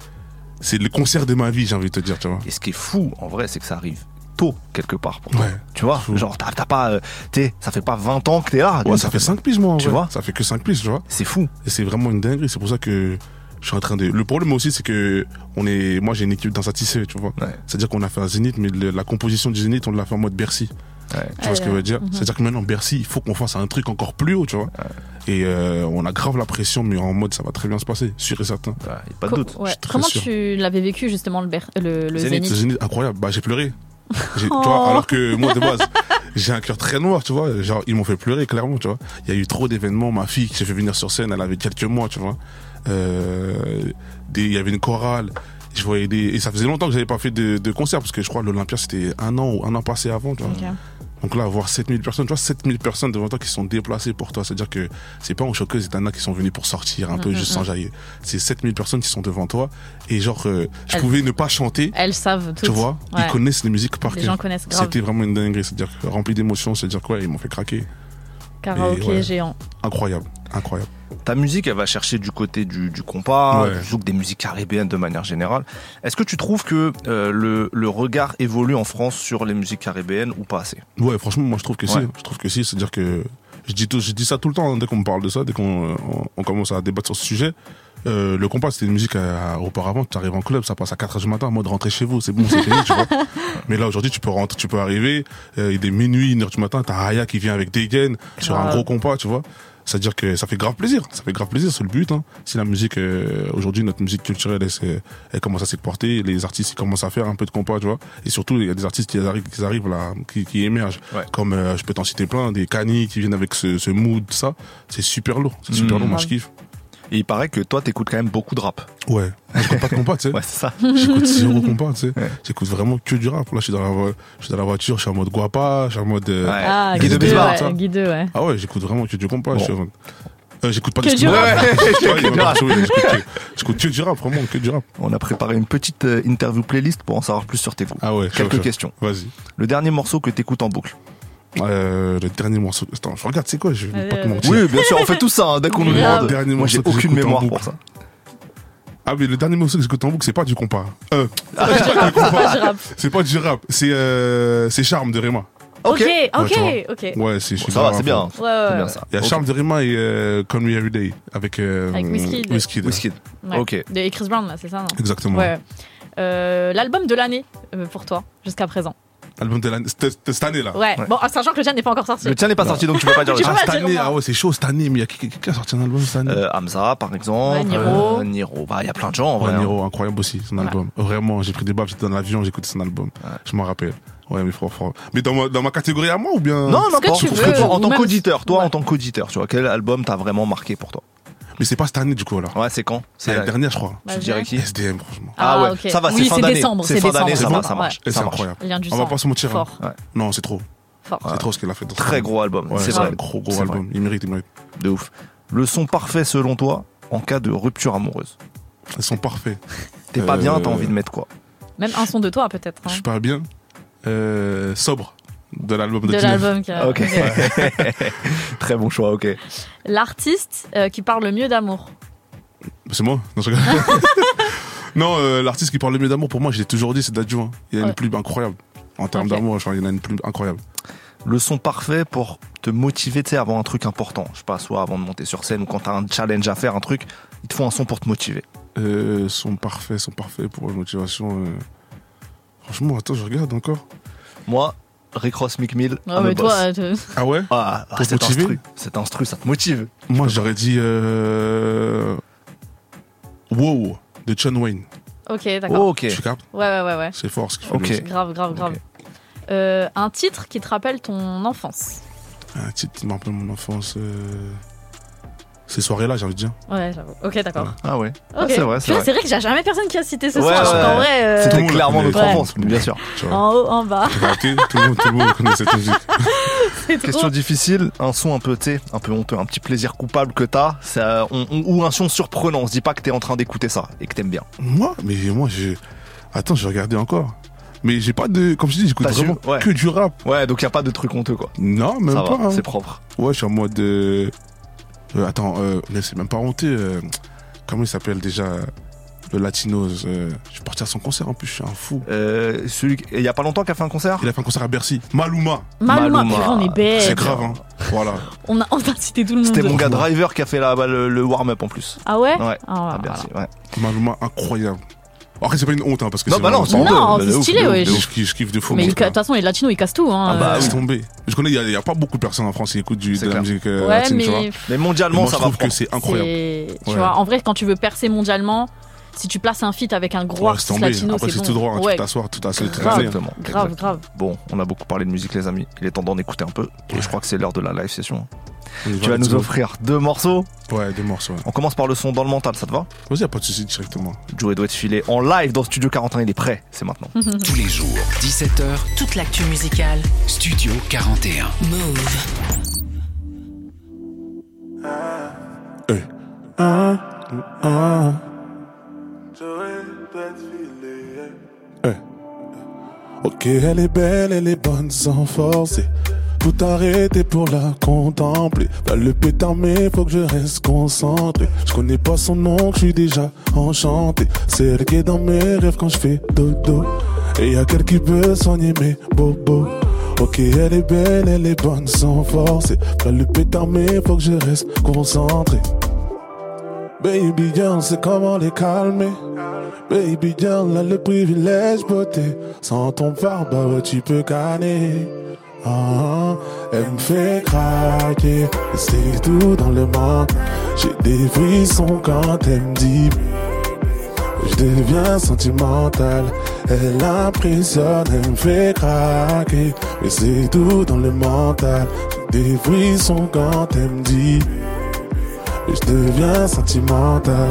c'est le concert de ma vie, j'ai envie de te dire, tu vois. Et ce qui est fou, en vrai, c'est que ça arrive tôt, quelque part. Pour toi. Ouais. Tu vois, Fou. genre, t'as t'as pas. euh, t'es- ça fait pas 20 ans que t'es là. Ouais, ça fait 5 piges, moi. Tu vois Ça fait que 5 piges, tu vois. C'est fou. Et c'est vraiment une dinguerie. C'est pour ça que je suis en train de. Le problème aussi, c'est que on est. Moi, j'ai une équipe d'insatisfaits, tu vois. Ouais. C'est-à-dire qu'on a fait un Zénith, mais le- la composition du Zénith, on l'a fait en mode Bercy. Ouais. Tu vois ce que je veux dire? Mhm. C'est-à-dire que maintenant, Bercy, il faut qu'on fasse un truc encore plus haut, tu vois. Et euh, on a grave la pression, mais en mode ça va très bien se passer, sûr et certain. Ouais, y a pas de Co- doute. ouais. Comment sûr. tu l'avais vécu justement le, ber- le, le Zénith, Zénith, incroyable. Bah, j'ai pleuré. [laughs] Oh. Tu vois, alors que moi, de base, j'ai un cœur très noir, tu vois. Genre, ils m'ont fait pleurer, clairement, tu vois. Il y a eu trop d'événements. Ma fille qui s'est fait venir sur scène, elle avait quelques mois, tu vois. Euh, des- il y avait une chorale. Je voyais des, et ça faisait longtemps que j'avais pas fait de, de concert parce que je crois que l'Olympia c'était un an ou un an passé avant, tu vois. Ok. Donc là, avoir 7000 personnes, tu vois, 7000 personnes devant toi qui sont déplacées pour toi. C'est-à-dire que c'est pas en choqueuse et qui sont venus pour sortir un peu Mm, juste mm, s'enjailler. C'est 7000 personnes qui sont devant toi. Et genre, euh, je Elles- pouvais ne pas chanter. Elles savent toutes. Tu vois, Ouais. ils connaissent les musiques par cœur. C'était vraiment une dinguerie. C'est-à-dire rempli d'émotions, c'est-à-dire quoi, ils m'ont fait craquer. Karaoké ouais. géant. Incroyable, incroyable. Ta musique, elle va chercher du côté du, du compas, Ouais. du zouk, des musiques caribéennes de manière générale. Est-ce que tu trouves que euh, le, le regard évolue en France sur les musiques caribéennes ou pas assez? Ouais, franchement, moi je trouve que Ouais. si. Je trouve que si. C'est-à-dire que je dis, tout, je dis ça tout le temps hein, dès qu'on me parle de ça, dès qu'on euh, on, on commence à débattre sur ce sujet. Euh, le compas, c'était une musique auparavant, tu arrives en club, ça passe à 4h du matin en mode rentrer chez vous, c'est bon, c'est fini, tu vois. [laughs] Mais là, aujourd'hui, tu peux rentrer, tu peux arriver, euh, il est minuit, 1h du matin, t'as Aya qui vient avec des gaines sur un gros compas, tu vois. C'est-à-dire que ça fait grave plaisir, ça fait grave plaisir, c'est le but. Hein. Si la musique, euh, aujourd'hui, notre musique culturelle, elle, commence à s'exporter, les artistes ils commencent à faire un peu de compas, tu vois. Et surtout, il y a des artistes qui arrivent, qui arrivent là, qui, qui émergent. Ouais. Comme euh, je peux t'en citer plein, des canis qui viennent avec ce, ce mood, ça. C'est super lourd, c'est super Mmh. lourd, moi je kiffe. Et il paraît que toi, t'écoutes quand même beaucoup de rap. Ouais, [laughs] je pas de compas, tu sais. Ouais, c'est ça. J'écoute zéro compas, tu sais. Ouais. J'écoute vraiment que du rap. Là, je suis dans la, vo- je suis dans la voiture, je suis en mode guapa, je suis en mode. euh, Ouais. Ah, Guy de ouais, ouais. Ah ouais, j'écoute vraiment que du compas. Bon. je suis en- Euh, j'écoute pas Que de du rap. [laughs] j'écoute que- J'écoute du rap, vraiment, que du rap. On a préparé une petite euh, interview playlist pour en savoir plus sur tes goûts. Ah ouais, Quelques questions. Vas-y. Le dernier morceau que t'écoutes en boucle. Euh, le dernier morceau. Attends, je regarde, c'est quoi Je vais pas te Euh, mentir. Oui, bien sûr, on fait tout ça hein, dès qu'on nous demande. Dernier Moi, j'ai aucune mémoire pour ça. Ah, mais le dernier morceau que j'écoute en boucle, c'est pas du compas. Euh, [laughs] Pas du rap. c'est pas du rap. C'est euh, c'est Charme de Rema. Ok, ok, tu vois. ok. Ouais, c'est. suis Ça va, c'est bien. Ouais, ouais, ouais. ça. Il y a. Charme de Rema et euh, Call Me Everyday avec, euh, Avec Wizkid. Wizkid. Whisky. Ouais. Ok. De- Et Chris Brown, là, c'est ça, non? Exactement. Ouais. Euh, L'album de l'année euh, pour toi, jusqu'à présent. Album de l'année. C'était c'était cette année là. Ouais. Bon, en sachant que le tien n'est pas encore sorti. Le tien n'est pas sorti, donc tu peux pas dire le Tu tien. peux Ah, pas cette dire année, ah ouais, c'est chaud cette année, mais il y a qui, qui- qui a sorti un album cette année? Euh, Hamza, par exemple. Ouais, Niro. Euh, Niro. Bah, il y a plein de gens, en Ouais, vrai. hein. Niro, incroyable aussi, son album. Vraiment, j'ai pris des baffes, j'étais dans l'avion, j'écoutais son album. Je m'en rappelle. Ouais, mais fort, fort. Mais dans ma, dans ma catégorie à moi ou bien? Non, que n'importe. tu Ce veux, que toi, en ou tant même- qu'auditeur, toi, Ouais. en tant qu'auditeur, tu vois, quel album t'a vraiment marqué pour toi? Mais c'est pas cette année du coup alors. Ouais, c'est quand? C'est C'est la dernière, je crois. Bah, Tu dirais qui? SDM, franchement. Ah ouais, ok. ça va, c'est oui, fin c'est d'année. décembre, C'est fin d'année, décembre. ça va, ça marche. C'est incroyable. On va pas se mentir. hein. Fort. Ouais. Non, c'est trop. Fort. C'est trop ce qu'il a fait dans Très gros album. Ouais, c'est c'est vrai. un gros, gros album. vrai. Il mérite, il mérite. De ouf. Le son parfait selon toi en cas de rupture amoureuse? Ils sont parfaits. T'es pas Euh, bien, t'as envie de mettre quoi? Même un son de toi, peut-être. Je hein. suis pas bien. Euh, sobre. De l'album de, De 19. l'album qui a. Ok. [laughs] Très bon choix, ok. L'artiste euh, qui parle le mieux d'amour. C'est moi? Non, je. [laughs] Non, euh, l'artiste qui parle le mieux d'amour, pour moi, je l'ai toujours dit, c'est Dadju. hein. Il y a Ouais. une plume incroyable. En termes d'amour, il y en a une plume incroyable. Le son parfait pour te motiver, tu sais, avant un truc important. Je sais pas, soit avant de monter sur scène ou quand t'as un challenge à faire, un truc, il te faut un son pour te motiver. Euh, sont parfaits, sont parfaits pour la motivation. euh. Franchement, attends, je regarde encore. Moi, Rick Ross Mick Mill, Ah, I'm a mais toi, euh, Ah ouais Ah, ah, Pour cet motiver instru, cet instru, ça te motive. Moi, j'aurais dit. Euh... Wow, de John Wayne. ok, Oh, d'accord. ok. Tu captes Ouais, ouais, ouais, ouais. C'est fort ce qu'il fait. Ok. Grave, grave, grave. Euh, un titre qui te rappelle ton enfance. Un titre qui me rappelle mon enfance. euh, Ces soirées-là, j'ai envie de dire. Ouais, j'avoue. Ok, d'accord. Ah ouais. Ah, Ok. c'est vrai, c'est vrai. Que j'ai jamais personne qui a cité ce Ouais, soir. ouais, en vrai, euh, C'était clairement la notre enfance, bien sûr. En haut, en bas. Capté tout, le monde, tout le monde connaît cette musique. Trop. Question difficile, un son un peu, tu sais, un peu honteux, un petit plaisir coupable que t'as, on- ou un son surprenant. On se dit pas que t'es en train d'écouter ça et que t'aimes bien. Moi Mais moi, j'ai. Attends, j'ai regardé encore. Mais j'ai pas de. Comme je dis, j'écoute vraiment su- ouais. que du rap. Ouais, donc y a pas de truc honteux quoi. Non, même ça pas. hein. c'est propre. Ouais, je suis en mode. euh, euh, attends, euh, mais c'est même pas honteux. euh, Comment il s'appelle déjà le latino. euh, je suis parti à son concert en plus, je suis un fou. Euh, celui, qui- il y a pas longtemps qu'il a fait un concert? Il a fait un concert à Bercy. Maluma. Maluma, Maluma. purée, on est bête. C'est grave, hein. Voilà. On a, on a cité tout le monde. C'était mon gars Driver qui a fait la, bah, le, le warm-up en plus. Ah ouais? Ouais, Ah, à Bercy, ouais. Maluma, incroyable. Après, c'est pas une honte, hein, parce que Non, c'est bah non, vraiment- c'est Non, c'est stylé, ouais. de Je kiffe, je kiffe de fou. Mais moi, il- en de toute façon, les latinos, ils cassent tout. Hein. Ah bah Euh. Laisse tomber. Je connais, il y a- il y, a pas beaucoup de personnes en France qui écoutent du, C'est de la clair. musique euh, Ouais, latine, tu vois. mais Mais mondialement, Moi, je ça va trouve que prendre. c'est incroyable. c'est- Tu Ouais. vois, en vrai, quand tu veux percer mondialement, si tu places un feat avec un gros Ouais, laisse artiste tomber. latino, Après, c'est tout droit. hein, Tu Ouais, peux t'asseoir, tout à tout à grave, fait. Exactement. grave, exactement. grave. Bon, on a beaucoup parlé de musique, les amis. Il est temps d'en écouter un peu. Et je crois que c'est l'heure de la live session. Tu vas nous offrir deux morceaux. Ouais, des morceaux. ouais. On commence par le son dans le mental, ça te va Vas-y, y a pas de souci directement. Joey doit être filé en live dans Studio 41. Il est prêt, c'est maintenant. [laughs] Tous les jours, 17h, Toute l'actu musicale. Studio 41. Move. Hey. Ah, ah. Hey. Ok, elle est belle, elle est bonne sans forcer. Tout arrêter pour la contempler. Là, le pétard, mais faut que je reste concentré. Je connais pas son nom, je suis déjà enchanté. C'est elle qui est dans mes rêves quand je fais dodo. Et y a quelqu'un qui peut soigner mes bobos. Ok, elle est belle, elle est bonne sans forcer. Là, le pétard, mais faut que je reste concentré. Baby girl, c'est comment les calmer? Baby girl, a le privilège beauté. Sans ton phare, bah ouais, tu peux canner. Ah, elle me fait craquer. C'est tout dans le monde. J'ai des frissons quand elle me dit. Je deviens sentimental. Elle impressionne, elle me fait craquer. Mais c'est tout dans le mental. J'ai des frissons quand elle me dit. Je deviens sentimental.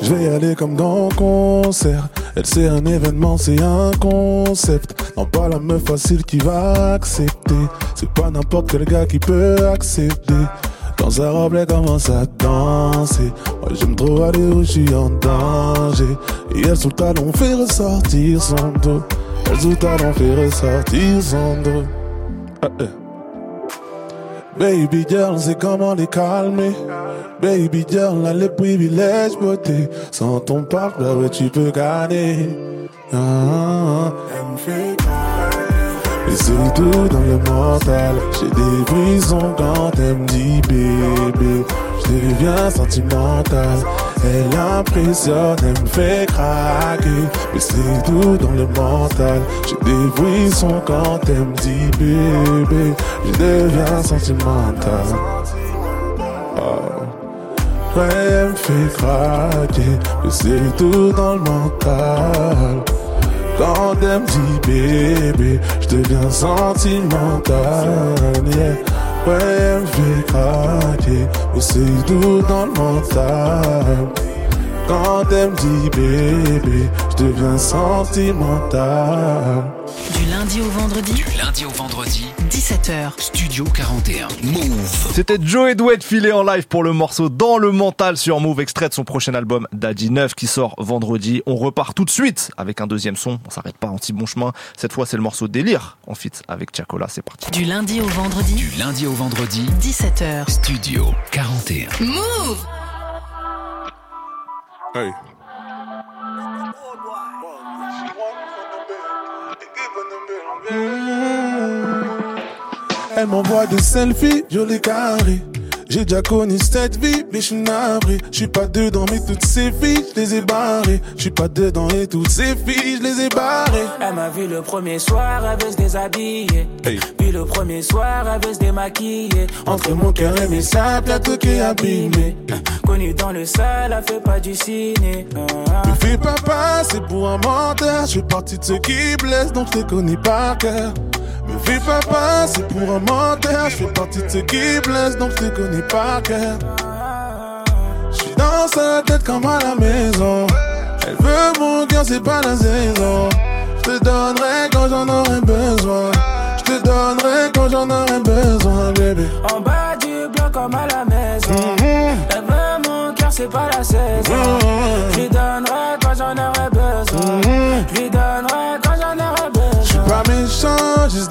Je vais y aller comme dans un concert. Elle c'est un événement, c'est un concept. Non pas la meuf facile qui va accepter. C'est pas n'importe quel gars qui peut accéder. Dans sa robe, elle commence à danser. Moi j'aime trop aller où je suis en danger. Et elle sous le talon fait ressortir son dos. Elle sous le talon fait ressortir son dos. Ah, eh. Baby girl, c'est comment les calmer? Baby girl, a le privilège beauté. Sans ton ouais, tu peux gagner. Ah, et c'est tout dans le mental. J'ai des frissons quand elle me dit bébé. Je deviens sentimental. Elle impressionne, elle me fait craquer. Mais c'est tout dans le mental. J'ai des frissons quand elle me dit bébé. Je deviens sentimental. Oh. Ouais, elle me fait craquer. Mais c'est tout dans le mental. Quand elle me dit bébé, je deviens sentimental. Yeah. Ouais, fait craquer, mais c'est tout dans le mental. Quand elle me dit bébé, je deviens sentimental. Du lundi au vendredi, Du lundi au vendredi, 17h. Studio 41. Move. C'était Joey Douet filé en live pour le morceau Dans le mental sur Move, extrait de son prochain album Daddy 9 qui sort vendredi. On repart tout de suite avec un deuxième son. On s'arrête pas en si bon chemin. Cette fois, c'est le morceau Délire en fit avec Chacola. C'est parti. Du lundi au vendredi, Du lundi au vendredi, 17h. Studio 41. Move Hey. Elle m'envoie des selfies, joli carré. J'ai déjà connu cette vie, mais je suis navré. Je suis pas dedans, mais toutes ces filles, je les ai barrées. Je suis pas dedans, et toutes ces filles, je les ai barrées. Elle m'a vu le premier soir, elle veut se déshabiller. Hey. Puis le premier soir, elle veut se démaquiller. Entre mon cœur et mes sables, y'a tout qui est abîmé. Connue dans le sol, elle fait pas du ciné. Ah. Me fais pas passer pour un menteur. Je suis parti de ceux qui blessent, donc je connais par cœur. Me fais pas passer pour un menteur. Je fais partie de ceux qui blessent, donc je te connais par cœur. Je suis dans sa tête comme à la maison. Elle veut mon cœur, c'est pas la saison. Je te donnerai quand j'en aurai besoin. Je te donnerai quand j'en aurai besoin, bébé. En bas du bloc comme à la maison. Mhm. Elle veut mon cœur, c'est pas la saison. Mhm. Je lui donnerai quand j'en aurai besoin. Mhm. Je lui donnerai quand j'en aurai Je suis besoin. pas méchant, juste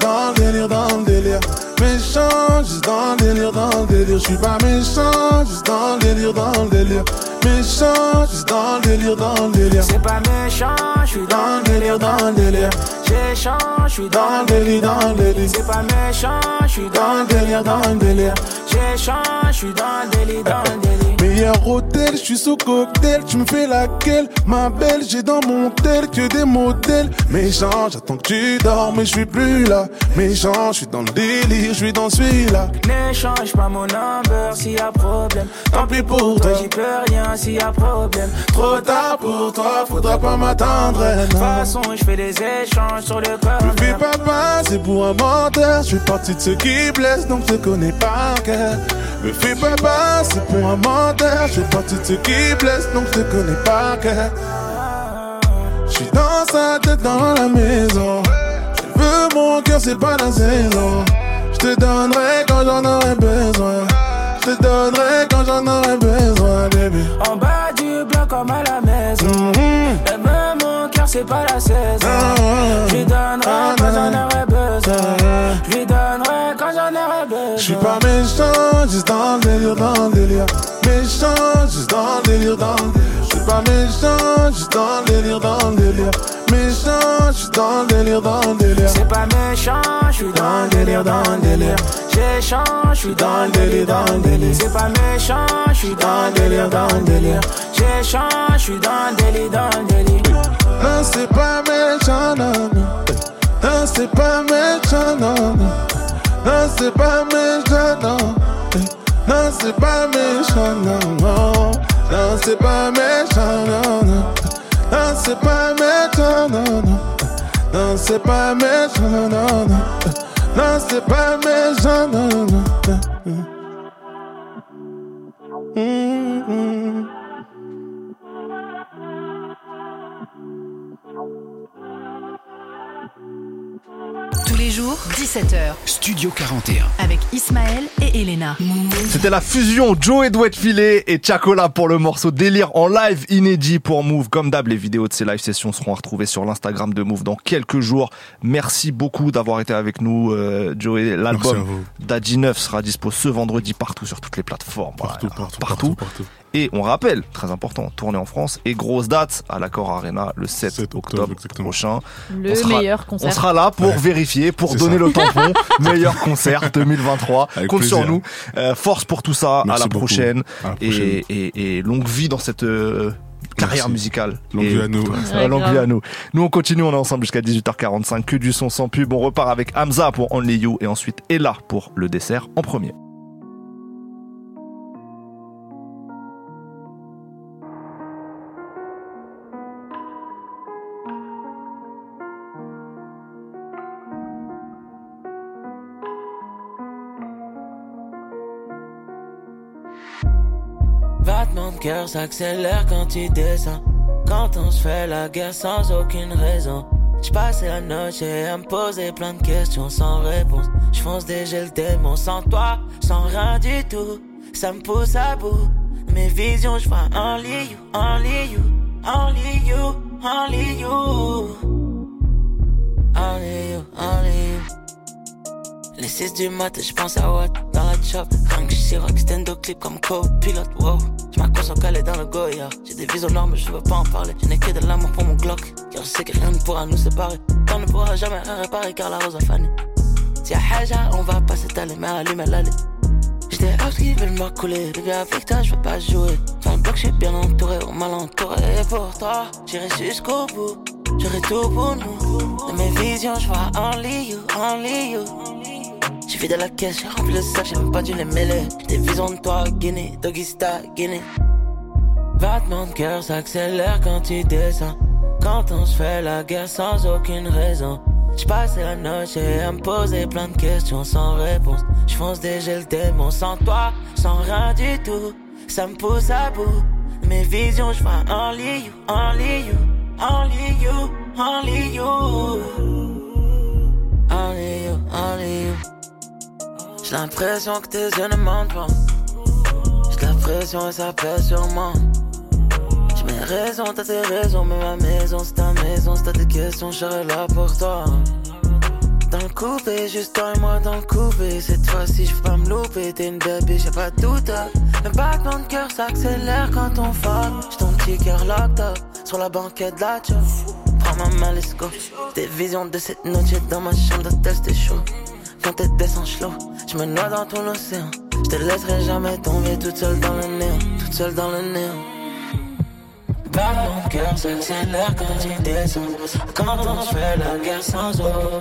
dans le délire, dans le délire. Je suis pas méchant, juste dans le délire, dans le délire. Méchant, juste dans le délire, dans le délire. C'est pas méchant, je suis Dans le délire, dans le délire. J'échange, je suis Dans le délire, dans le délire. C'est pas méchant, je suis Dans le délire, dans le délire. J'échange, je suis dans le délire, dans le délire. Je suis sous cocktail, tu me fais laquelle? Ma belle, j'ai dans mon tel que des modèles Méchant, j'attends que tu dors, mais je suis plus là Méchant, je suis dans le délire, je suis dans celui-là N'échange pas mon number s'il y a problème. Tant pis pour toi, J'y peux rien s'il y a problème. trop tard pour toi, faudra pas m'attendre De toute façon, je fais des échanges sur le corps. Me fais pas passer pour un menteur, je fais partie de ceux qui blessent, donc je te connais pas cœur. Me fais pas passer pour un menteur, je fais partie de ceux qui blessent, donc je te connais pas cœur. Je suis dans sa tête dans la maison. Je veux mon cœur, c'est pas la saison. Je te donnerai quand j'en aurai besoin. Je te donnerai quand j'en aurai besoin, bébé. En bas du bloc comme à la maison. Veut mon cœur, c'est pas la saison. Ah, Je lui donnerai quand j'en aurai besoin. Je lui donnerai quand j'en aurai besoin. Je suis pas méchant, juste dans le délire, dans le délire. Méchant, juste dans le délire, dans le délire. Je suis pas méchant, juste dans le délire, dans le délire. Méchant, juste dans le délire, dans le délire. C'est pas méchant, je suis dans le délire, dans le délire. J'échange, je suis dans le délire, dans le délire. C'est pas méchant, je suis dans le délire, dans le délire. J'échange, je suis dans le délire, dans le délire. Non, c'est pas méchant, non, non. Non, c'est pas méchant, non, non. Non, c'est pas méchant, non. Non, c'est pas méchant, non, non. Non, c'est pas méchant, non, non. Non, c'est pas méchant, non, non. Non, c'est pas méchant, non, non, non. Non, c'est pas méchant, non, non. Mm-hmm. Tous les jours, 17h, Studio 41. avec Ismaël et Elena. C'était la fusion Joe et Douette Filet et Chacola pour le morceau Délire en live inédit pour Move. Comme d'hab, les vidéos de ces live sessions seront à retrouver sur l'Instagram de Move dans quelques jours. Merci beaucoup d'avoir été avec nous, euh, Joe. Merci à L'album vous. d'Adi 9 sera dispo ce vendredi partout sur toutes les plateformes. Partout, Voilà, partout, partout, partout. Et on rappelle, très important, tournée en France et grosse date à l'Accord Arena le 7, 7 octobre, prochain. Le On sera- meilleur concert. On sera là pour Ouais. vérifier, pour donner ça. le tampon. [laughs] Meilleur concert 2023. Avec Compte sur nous. Euh, force pour tout ça. À la prochaine. À la Et, prochaine. et, et longue vie dans cette euh, carrière Merci. musicale. Longue vie à nous. Ouais, longue vie à nous. Nous, on continue. On est ensemble jusqu'à 18h45. Que du son sans pub. On repart avec Hamza pour Only You et ensuite Ella pour le dessert en premier. Battement de cœur s'accélère quand tu descends. Quand on se fait la guerre sans aucune raison. J'passais la noche à me poser plein de questions sans réponse. J'fonce déjà le démon sans toi, sans rien du tout. Ça me pousse à bout. Mes visions, j'vois only you, only you, only you, only you. Only you, only you. Les 6 du mat, je pense à what dans la chop. Je suis extendo clip comme copilote, wow. Je m'accroche en calé dans le Goya. J'ai des visions noires, mais je veux pas en parler. Je n'ai que de l'amour pour mon Glock. Car je sais que rien ne pourra nous séparer. Temps ne pourra jamais réparer car la rose a fané. Y'a Haja, on va pas s'étaler, mais allume l'allée. J'étais out qui veulent m'accouler. Bébé, avec toi, je veux pas jouer. Dans le bloc, je suis bien entouré, on mal entouré. Et pour toi, j'irai jusqu'au bout. J'aurai tout pour nous. Dans mes visions, je vois only you, only you. J'ai fait de la caisse, j'ai rempli le sac, j'ai même pas dû les mêler. Des visions de toi, Guinée, Doggy Star, Guinée. Battement de cœur s'accélère quand tu descends. Quand on se fait la guerre sans aucune raison. J'passais la noche à me poser plein de questions sans réponse. J'fonce déjà le démon sans toi, sans rien du tout. Ça me pousse à bout. Mes visions, j'vois only you, only you, only you, only you. Only you, only you. J'ai l'impression que tes yeux ne mentent pas. J'ai la pression et ça pèse sur moi. J'ai mes raisons, t'as tes raisons, mais ma maison c'est ta maison. Si t'as des questions, je là pour toi. dans le coupé, juste toi et moi dans le coupé. Cette fois-ci, je pas me louper. T'es une baby, j'ai pas doute. Le battement de cœur s'accélère quand on fuck. J'ai ton petit cœur locked sur la banquette de la. Prends ma main, let's go. Des visions de cette noche dans ma chambre d'hôtel, c'était chaud. Quand t'es descend slow, je me noie dans ton océan. Je te laisserai jamais tomber toute seule dans le néant, toute seule dans le néant. Battement de cœur s'accélère quand tu descends Quand on fait la guerre sans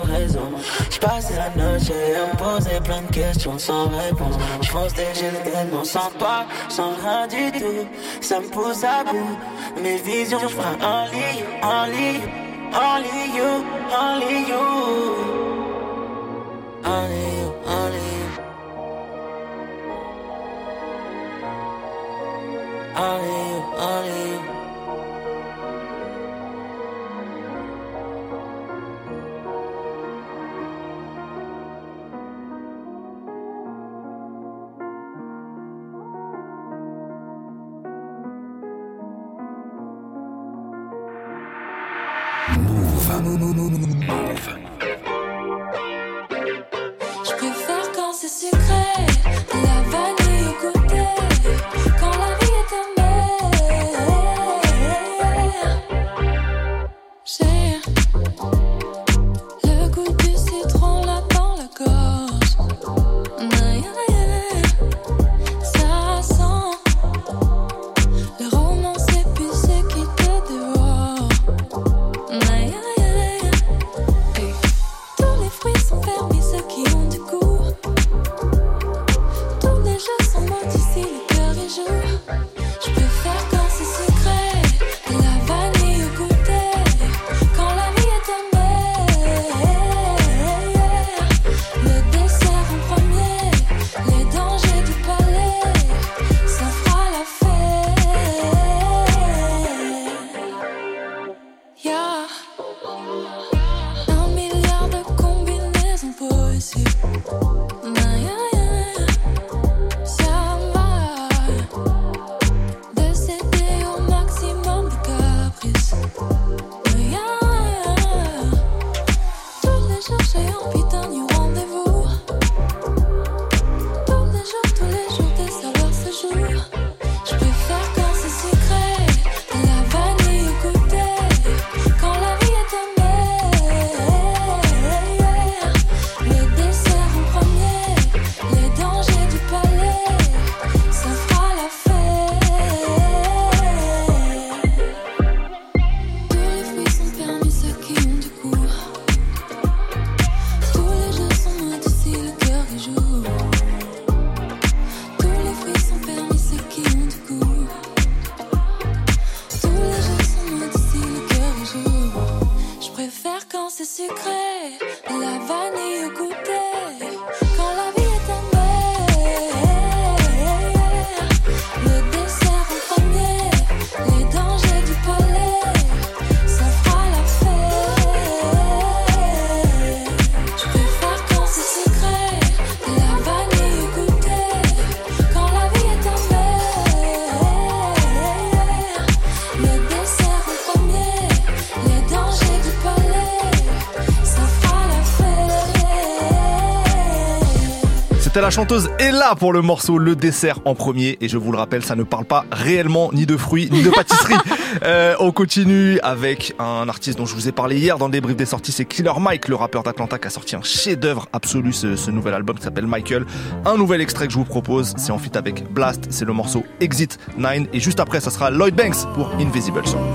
raison J'passe la noche à me poser plein de questions sans réponse. J'fonce des gels tellement sans pas, sans rien du tout. Ça me pousse à bout. Mes visions, j'fais un lit, un lit Only you, only you. Only you, only you Only you, only you C'était la chanteuse Ella pour le morceau Le dessert en premier. Et je vous le rappelle, ça ne parle pas réellement ni de fruits ni de pâtisserie. [laughs] Euh, on continue avec un artiste dont je vous ai parlé hier dans le débrief des sorties. C'est Killer Mike, le rappeur d'Atlanta qui a sorti un chef-d'œuvre absolu, ce, ce nouvel album qui s'appelle Michael. Un nouvel extrait que je vous propose, c'est en feat avec Blast. C'est le morceau Exit 9. Et juste après, ça sera Lloyd Banks pour Invisible Song.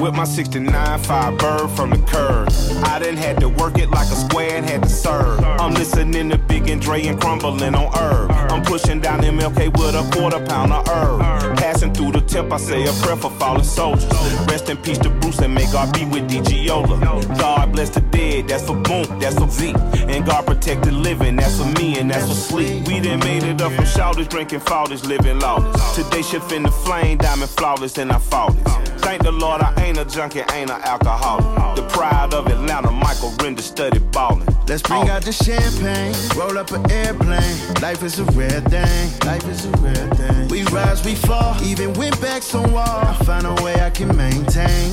With my 69 fire bird from the curb. I done had to work it like a square and had to serve. I'm listening to Big and Dre and crumbling on herb. I'm pushing down MLK with a quarter pound of herb. Passing through the tip, I say a prayer for fallen soldiers. Rest in peace to Bruce and may God be with DGola. God bless the dead, that's for Boom, that's for Z. And God protect the living, that's for me and that's for sleep. We done made it up from shouters, drinking fathers, living lawless. Today shift in the flame, diamond flawless, and I fought it. Thank the Lord I ain't a junkie, ain't an alcoholic. The pride of Atlanta, Michael Render studied ballin'. Let's bring oh. out the champagne, roll up an airplane. Life is a rare thing, life is a rare thing. We rise, we fall, even went back some wall. I find a way I can maintain.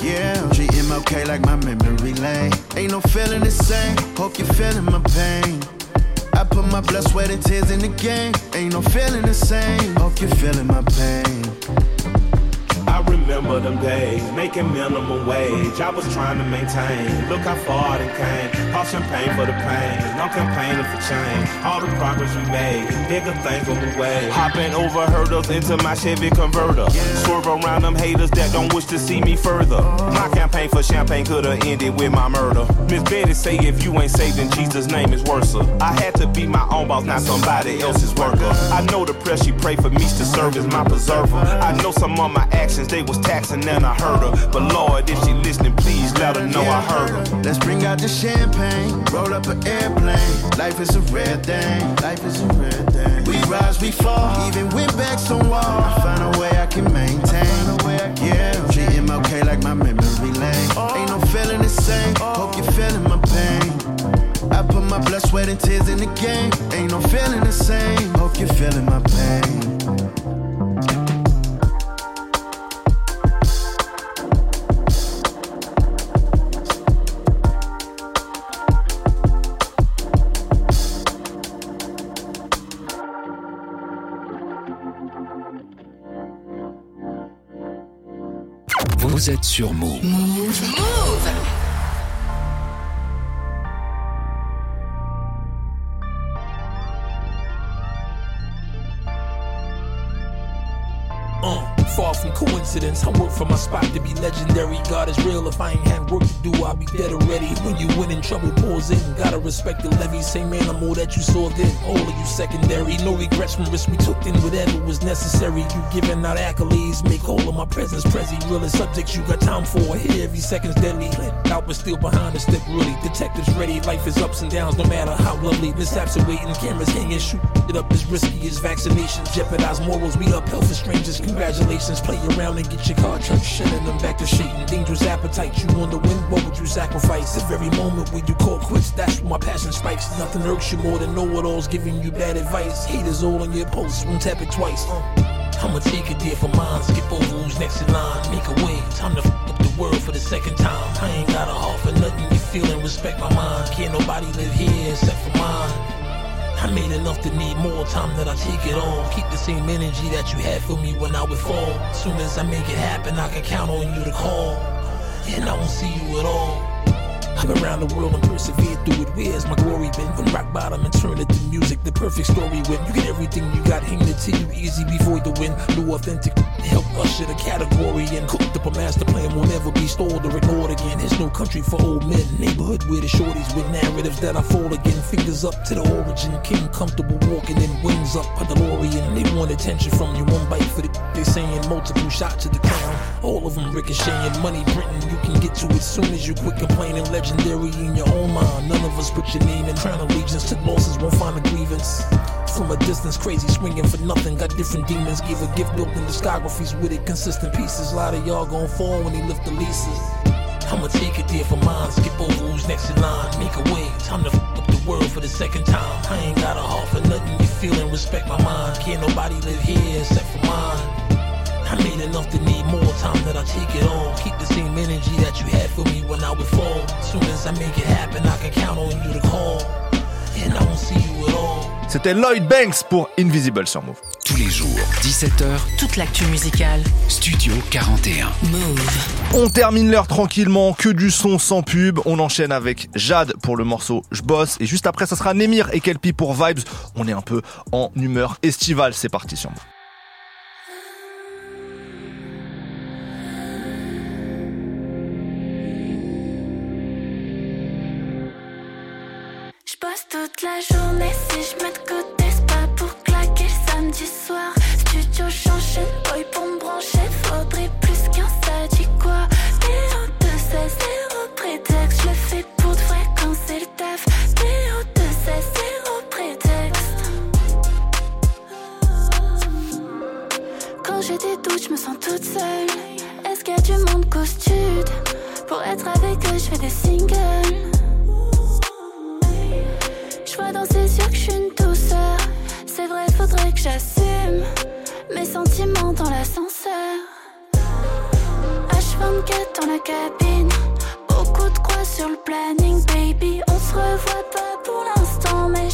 Yeah, treat MLK like my memory lane. Ain't no feeling the same, hope you're feeling my pain. I put my blood, sweat, and tears in the game. Ain't no feeling the same, hope you're feeling my pain. I remember them days, making minimum wage. I was trying to maintain. Look how far it came. Pop champagne for the pain. I'm campaigning for change. All the progress we made, bigger things on the way. Hopping over hurdles into my Chevy converter. Swerve around them haters that don't wish to see me further. My campaign for champagne could have ended with my murder. Miss Betty say if you ain't saved, then Jesus' name is worse. I had to be my own boss, not somebody else's worker. I know the prayer she prayed for me to serve as my preserver. I know some of my actions they was taxing and I heard her. But Lord, if she listening, please let her know I heard her. Let's bring out the champagne, roll up an airplane. Life is a rare thing, life is a rare thing. We rise, we fall, even went back some wall. I find a way I can maintain. Yeah, MLK like my memory lane. Ain't no feeling the same, hope you're feeling my pain. I put my blood, sweat, and tears in the game. Ain't no feeling the same, hope you're feeling my pain. Vous êtes sur Move. move Uh, far from coincidence, I work for my spot to be legendary. God is real. If I ain't had work to do, I'll be dead already. When you win in trouble, pours in. Gotta respect the levy. Same animal that you saw then. All of you secondary. No regrets from risk we took, then whatever was necessary. You giving out accolades, make all of my presence present. Realest subjects you got time for. Here every second's deadly. Out but still behind the step, really. Detectives ready. Life is ups and downs, no matter how lovely. Mishaps are waiting, cameras hanging, shoot it up as risky as vaccinations. Jeopardize morals, we upheld for strangers. Congratulations, play around and get your card trick. Sending them back to Satan. Dangerous appetite, you on the win, what would you sacrifice? The very moment when you call quits, that's when my passion spikes. Nothing irks you more than know it all's giving you bad advice. Haters all on your posts, won't tap it twice. Uh. I'ma take a deal for mine, skip over who's next in line, make a way. Time to f up the world for the second time. I ain't got a heart for nothing, you feel and respect my mind. Can't nobody live here except for mine. I made enough to need more time that I take it all. Keep the same energy that you had for me when I would fall. Soon as I make it happen, I can count on you to call. And I won't see you at all. I've been around the world and persevered through it. Where's my glory been? From rock bottom and turn it to music, the perfect story when you get everything you got handed to you easy before the win. New authentic help usher the category and cooked up a master plan will never be stored or ignored again. There's no country for old men. Neighborhood where the shorties with narratives that I fall again. Fingers up to the origin. King comfortable walking in wings up a DeLorean. They want attention from you. One bite for the they saying multiple shots to the crown. All of them ricocheting. Money printing. You can get to it soon as you quit complaining. Legendary in your own mind. None of us put your name in. Crown allegiance took losses. Won't find a grievance. From a distance, crazy swinging for nothing. Got different demons. Gave a gift built in discographies with it. Consistent pieces. A lot of y'all gon' fall when they lift the leases. I'ma take it there for mine. Skip over who's next in line. Make a way. Time to f up the world for the second time. I ain't got a heart for nothing. You feeling, respect my mind. Can't nobody live here except for mine. I made enough to need more time that I take it on. Keep the same energy that you had for me when I would fall. Soon as I make it happen, I can count on you to call. C'était Lloyd Banks pour Invisible sur Move. Tous les jours, 17h, Toute l'actu musicale. Studio 41. Move. On termine l'heure tranquillement, que du son sans pub. On enchaîne avec Jade pour le morceau Je bosse. Et juste après, ça sera Nemir et Kelpi pour Vibes. On est un peu en humeur estivale. C'est parti sur Move. Toute la journée si je mets de côté, c'est pas pour claquer le samedi soir. Studio j'enchaîne, boy pour me brancher, faudrait plus qu'un ça dit quoi. Théo de c'est zéro prétexte, je le fais pour de vrai quand c'est le taf. Théo de c'est zéro prétexte. Quand j'ai des doutes, je me sens toute seule. Est-ce qu'il y a du monde stud Pour être avec eux, je fais des singles dans ses yeux que je suis une douceur. C'est vrai, faudrait que j'assume mes sentiments dans l'ascenseur. H24 dans la cabine, beaucoup de croix sur le planning, baby. On se revoit pas pour l'instant, mais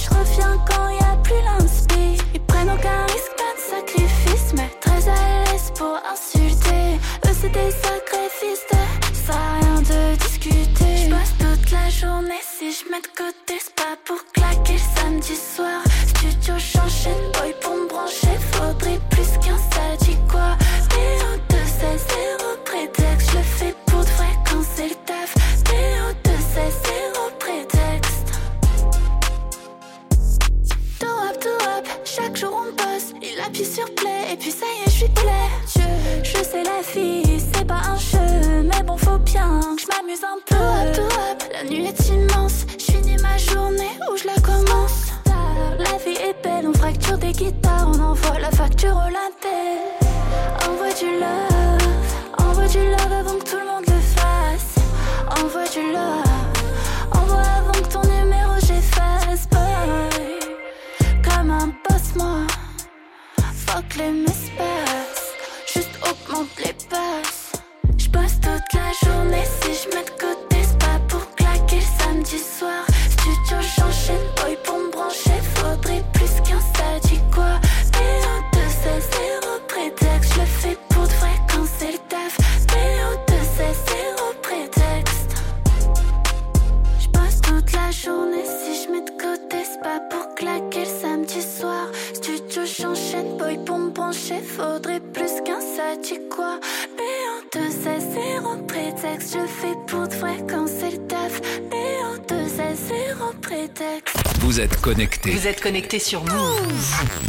connecté sur Move.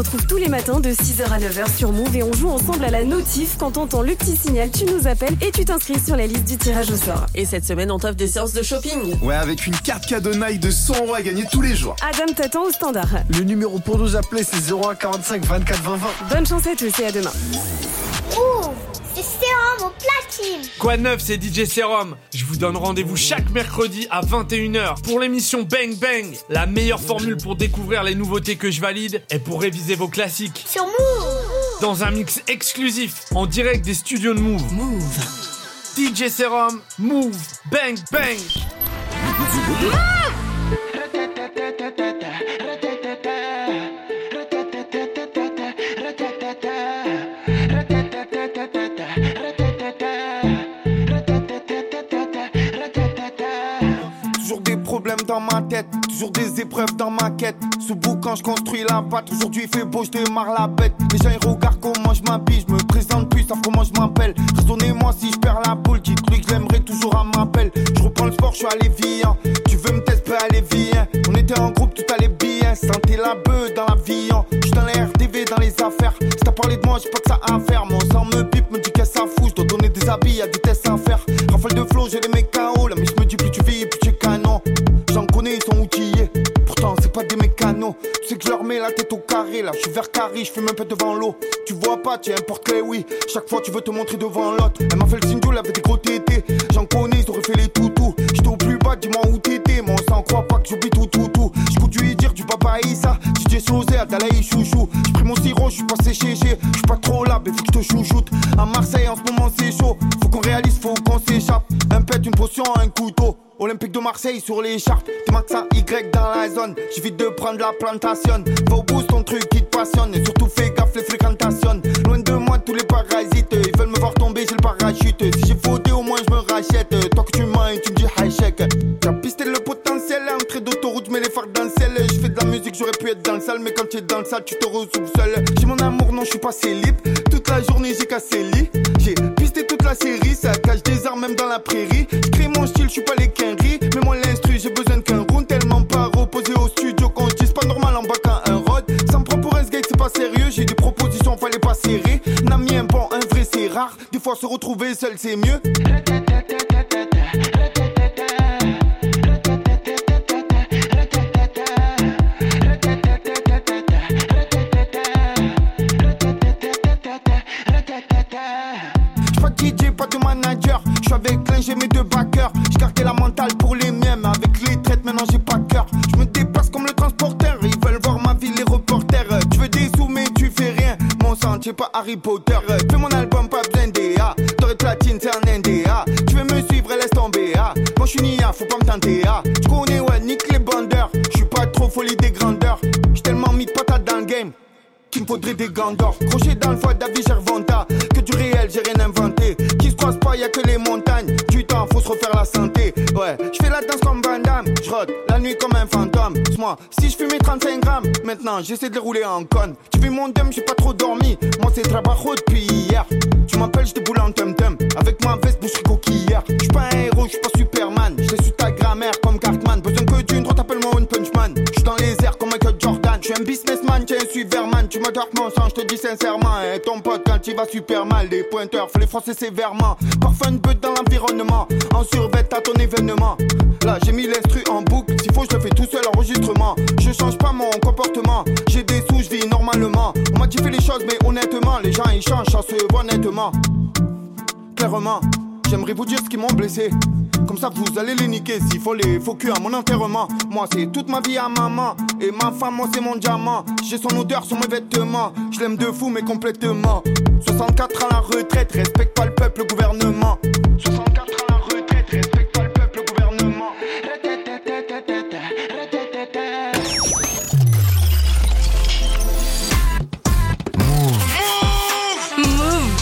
Retrouve tous les matins de 6h à 9h sur Move et on joue ensemble à la notif. Quand t'entends le petit signal, tu nous appelles et tu t'inscris sur la liste du tirage au sort. Et cette semaine, on t'offre des séances de shopping. Ouais, avec une carte cadeau Nike de 100 euros à gagner tous les jours. Adam t'attend au standard. Le numéro pour nous appeler, c'est 01 45 24 20 20. Bonne chance à tous et à demain. Move, c'est sérum au platine. Quoi de neuf, c'est DJ Serum. Donne rendez-vous chaque mercredi à 21h pour l'émission Bang Bang. La meilleure formule pour découvrir les nouveautés que je valide et pour réviser vos classiques. Sur Move. Dans un mix exclusif, en direct des studios de Move. Move. DJ Serum, Move, Bang Bang. Toujours des épreuves dans ma quête. Sous quand je construis la batte, aujourd'hui il fait beau, je démarre la bête. Les gens ils regardent comment je m'habille, je me présente plus, savent comment je m'appelle. Raisonnez-moi si je perds la boule, dites-lui que je l'aimerais toujours à m'appel. Je reprends le sport, je suis allé viens. Tu veux me tester, allez viens. On était en groupe, tout allait bien. Sentais la beuh dans l'avion. Je suis dans la RTV, dans les affaires. Si t'as parlé de moi, j'ai pas que ça à faire. Mon sang me pipe, me dit qu'est-ce ça fout. Je dois donner des habits, y'a des tests à faire. Rafale de flow, j'ai les mecs KO. La Tu sais que je leur mets la tête au carré. Là, je suis vert carré, je fume un peu devant l'eau. Tu vois pas, tu importe que oui. Chaque fois, tu veux te montrer devant l'autre. Elle m'a fait le signe, elle avait des gros tétés. J'en connais, ils fait les toutous. J'étais au plus bas, dis-moi où t'étais. Mon sang croit pas que j'oublie tout, tout, tout. J'conduis dire du papa Issa. DJ Sosé, Adalaï, chouchou. J'pris mon sirop, j'suis passé chez G. J'suis pas trop là, mais faut que je te chouchoute. À Marseille, en ce moment, c'est chaud. Faut qu'on réalise, faut qu'on s'échappe. Un pet, une potion, un couteau. Olympique de Marseille sur l'écharpe, t'es max à Y dans la zone. J'évite de prendre la plantation. Va au bout, ton truc qui te passionne. Surtout fais gaffe les fréquentations. Loin de moi, tous les parasites. Ils veulent me voir tomber, j'ai le parachute. Si j'ai faudé, au moins je me rachète. Toi que tu mens tu me dis high check. T'as pisté le potentiel, entrée d'autoroute, mais les phares dans le ciel. Je fais de la musique, j'aurais pu être dans le salle. Mais quand tu es dans le salle, tu te retrouves seul. J'ai mon amour, non, je suis pas célib. Toute la journée, j'ai cassé lit. J'ai toute la série, ça cache des armes même dans la prairie. J'crée mon style, je suis pas les quinries. Mais moi, l'instru, j'ai besoin qu'un round. Tellement pas reposé au studio qu'on se dise pas normal en bas qu'un un rod. Ça me prend pour un skate, c'est pas sérieux. J'ai des propositions, fallait pas serrer. N'ami un bon, un vrai, c'est rare. Des fois, se retrouver seul, c'est mieux. [laughs] J'suis avec l'un, j'ai mes deux backers. J'gardais la mentale pour les miens, avec les traites, maintenant j'ai pas cœur. J'me dépasse comme le transporteur. Ils veulent voir ma vie, les reporters. Tu veux des sous, mais tu fais rien. Mon sang, t'es pas Harry Potter. Fais mon album, pas besoin d'EA. T'aurais platine, c'est un NDA. Tu veux me suivre, laisse tomber. Ah. Moi j'suis Nia, faut pas me tenter. Ah. J'connais, ouais, nique les bandeurs. J'suis pas trop folie des grandeurs. J'suis tellement mis de patate dans le game. Qu'il me faudrait des gants d'or. Crochet dans le foie David Gervonta. Que du réel, j'ai rien inventé. Qui se croise pas, y a que les montagnes. Du temps, faut se refaire la santé. Ouais, je fais la danse comme Van Damme. Je la nuit comme un fantôme. Moi, si je fumais 35 grammes, maintenant j'essaie de les rouler en conne. Tu vis mon dème, j'ai pas trop dormi. Moi, c'est trabajo depuis hier. Tu m'appelles, je te boule en tum-tum. Avec ma veste, bouche coquillère. Je suis pas un héros, je suis pas Superman. Je suis ta grammaire comme Cartman. Besoin que d'une droite, appelle-moi une punchman. Je suis dans les airs comme. Je suis un businessman, tiens, un Superman. Tu m'adores mon sang, je te dis sincèrement. Et ton pote, quand il va super mal, les pointeurs, les froisser sévèrement. Parfum de beuh dans l'environnement. En survêt à ton événement. Là, j'ai mis l'instru en boucle. S'il faut, je le fais tout seul, enregistrement. Je change pas mon comportement. J'ai des sous, je vis normalement. On m'a dit fais les choses, mais honnêtement, les gens ils changent, ça se voit nettement. Clairement, j'aimerais vous dire ce qui m'ont blessé. Comme ça, vous allez les niquer s'il faut les faux culs à mon enterrement. Moi, c'est toute ma vie à maman. Et ma femme, moi, c'est mon diamant. J'ai son odeur sur mes vêtements. Je l'aime de fou, mais complètement. 64 à la retraite, respecte pas le peuple, le gouvernement. 64 à la retraite, respecte pas le peuple, le gouvernement. Move.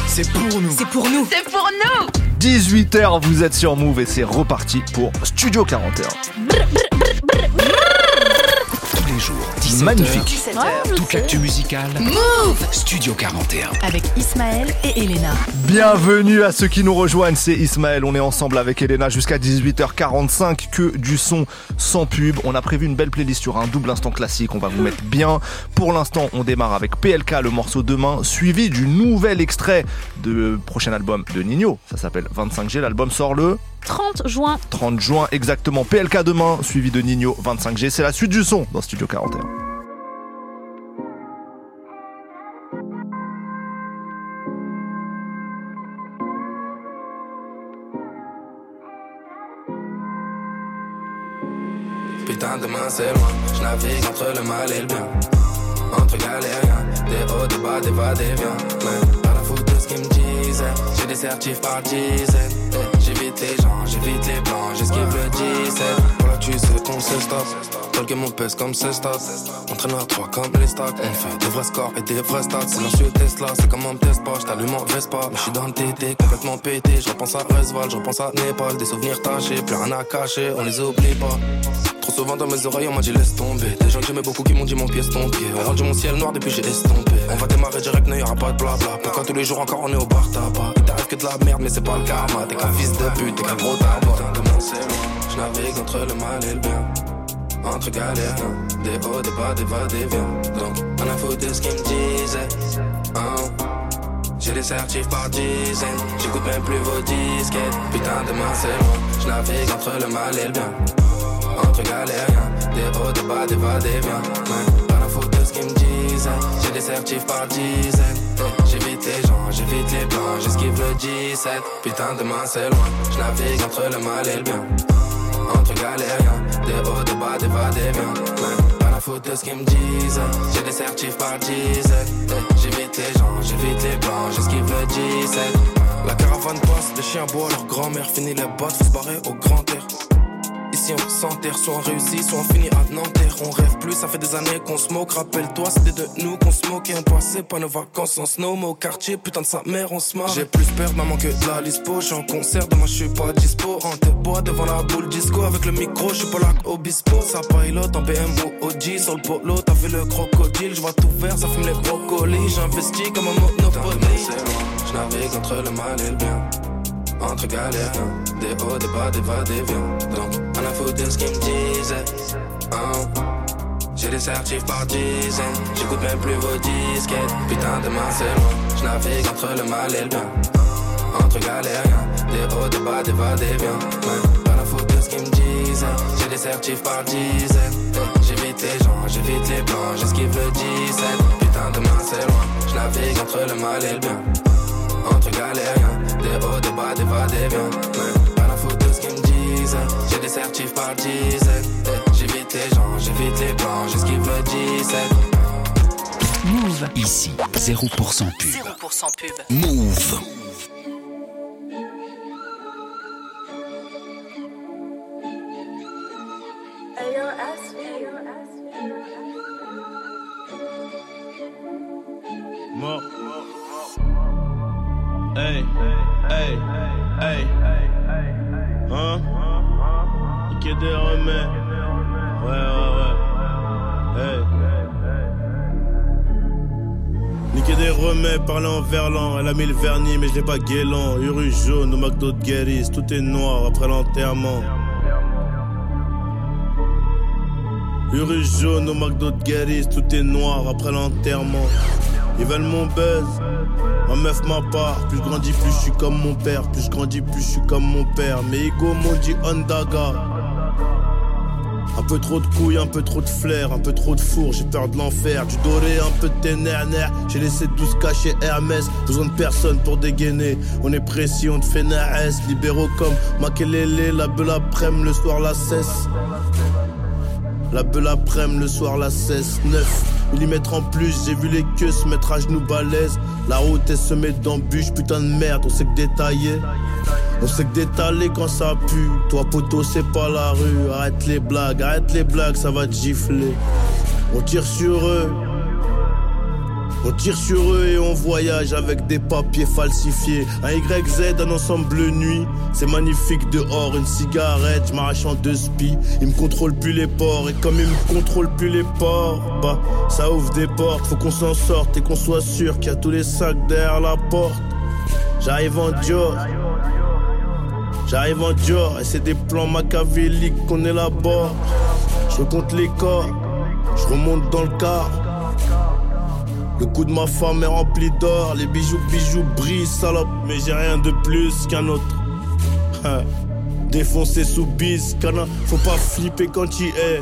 C'est pour nous. C'est pour nous. C'est pour nous. 18h, vous êtes sur Move et c'est reparti pour Studio 41. Brr, brr. Magnifique. 17h. Ouais, Toute l'actu musicale. Move Studio 41. Avec Ismaël et Elena. Bienvenue à ceux qui nous rejoignent. C'est Ismaël. On est ensemble avec Elena jusqu'à 18h45. Que du son sans pub. On a prévu une belle playlist sur un double instant classique. On va vous mettre bien. Pour l'instant, on démarre avec PLK, le morceau demain, suivi du nouvel extrait de prochain album de Nino. Ça s'appelle 25G. L'album sort le 30 juin. 30 juin exactement. PLK demain, suivi de Nino 25G. C'est la suite du son dans Studio 41. Putain, demain c'est loin. Je navigue entre le mal et le bien. Entre galériens, des hauts, des bas, des va, des viens. Mais pas la faute de ce qu'ils me J'ai des certifs par dizaines. J'évite les gens, j'évite les blancs, j'esquive le 17. Tu sais qu'on se stop. Talk mon pèse comme ce stop. On traîne à trois comme les stocks. On fait des vrais scores et des vrais stats. Silencieux Tesla, c'est comme on me teste pas. J't'allume en Vespa. Mais j'suis dans le TT, complètement pété. Je repense à Resval, je repense à Népal. Des souvenirs tachés, plus rien à cacher, on les oublie pas. Trop souvent dans mes oreilles, on m'a dit laisse tomber. Des gens que j'aimais beaucoup qui m'ont dit mon pied ton pied. On rendu mon ciel noir depuis j'ai estompé. On va démarrer direct, n'y aura pas de blabla. Pourquoi tous les jours encore on est au bar tabac? Il que de la merde, mais c'est pas le karma. T'es qu'un fils de pute, t'es qu'un gros tabac. C'est. Je navigue entre le et le bien. Entre galériens, des hauts, des bas, des va, des viens. Donc, on a foutu de ce qu'ils me disaient. Hein. J'ai des certifs par dizaines. J'écoute même plus vos disquettes. Putain, demain c'est loin. Je navigue entre le mal et le bien entre galériens Des hauts, des bas, des va, des viens Ouais, la faute de ce qu'ils me disaient J'ai des certifs par dizaines J'évite les gens, j'évite les blancs J'esquive le 17 Putain, demain c'est loin Je navigue entre le mal et le bien Entre galériens. Des hauts, des bas, des va, des Ouais, pas la faute de ce qu'ils me disaient J'ai des certifs par dizaines Eh, J'évite les gens, j'évite les blancs. J'esquive le 17 La caravane passe, les chiens boivent leur grand-mère Fini les bottes, faut se barrer au grand air Ici on s'enterre, soit on réussit, soit on finit à Nanterre. On rêve plus, ça fait des années qu'on se moque. Rappelle-toi, c'était de nous qu'on se moquait. On passait pas nos vacances en snow, mais au quartier, putain de sa mère, on se marre. J'ai plus peur maman que de la lispo. J'suis en concert, demain j'suis pas dispo. En te bois devant la boule disco. Avec le micro, j'suis pas là obispo. Ça pilote en BMW OG sur le polo. T'as fait le crocodile, j'vois tout vert, ça fume les brocolis. J'investis comme un monopoly. J'navigue entre le mal et le bien entre galériens Des hauts, des bas, des va, des viens. Donc, on a foutu de ce qu'ils me disaient. Hein. J'ai des certifs par dizaines J'écoute même plus vos disquettes. Putain, demain c'est loin. Je navigue entre le mal et le bien. Entre galériens Des hauts, des bas, des va, des viens. Ouais. Pas la faute de ce qu'ils me disaient. J'ai des certifs par dizaines J'évite les gens, j'évite les blancs. J'esquive le 17 Putain, demain c'est loin. Je navigue entre le mal et le bien. Entre galériens Des hauts, des bas, des va, des viens. Ouais, J'ai des certifs par dizaines Eh, J'évite les gens, j'évite les blancs J'esquive le 17 Move. Ici, 0% pub. 0% pub. Move. Mort. Hey, hey, hey. Hein? Niquer des remèdes. Ouais, ouais, ouais. Hey. Niquer des remèdes, parler en verlan. Elle a mis le vernis, mais je l'ai pas guélant. Uru jaune au McDo de Guéris. Tout est noir après l'enterrement. Uru jaune au McDo de Guéris. Tout est noir après l'enterrement. Ils veulent mon buzz. Ma meuf ma part, plus je grandis, plus je suis comme mon père. Plus je grandis, plus je suis comme mon père. Mais ego m'ont dit Ondaga. Un peu trop de couilles, un peu trop de flair, un peu trop de four, j'ai peur de l'enfer. Du doré, un peu de ténère, j'ai laissé 12 cachets Hermès. Besoin de personne pour dégainer. On est précis, on te fait naès. Libéraux comme Makelele, la belle après-midi, le soir la cesse. La belle après-midi, le soir la cesse. 9 mm en plus, j'ai vu les queues se mettre à genoux balèze. La route elle se met d'embûches, putain de merde, on sait que détailler. On sait que d'étaler quand ça pue. Toi, poteau, c'est pas la rue. Arrête les blagues, arrête les blagues, ça va te gifler. On tire sur eux. On tire sur eux et on voyage avec des papiers falsifiés. Un YZ, un ensemble nuit. C'est magnifique dehors, une cigarette, je m'arrache en deux spies. Ils me contrôlent plus les ports et comme ils me contrôlent plus les ports, bah ça ouvre des portes. Faut qu'on s'en sorte et qu'on soit sûr qu'il y a tous les sacs derrière la porte. J'arrive en Dior. J'arrive en Dior et c'est des plans machiavéliques qu'on élabore. Je compte les corps, je remonte dans le car. Le cou de ma femme est rempli d'or, les bijoux, bijoux brillent, salope. Mais j'ai rien de plus qu'un autre. Défoncé sous bise, cana, faut pas flipper quand tu es.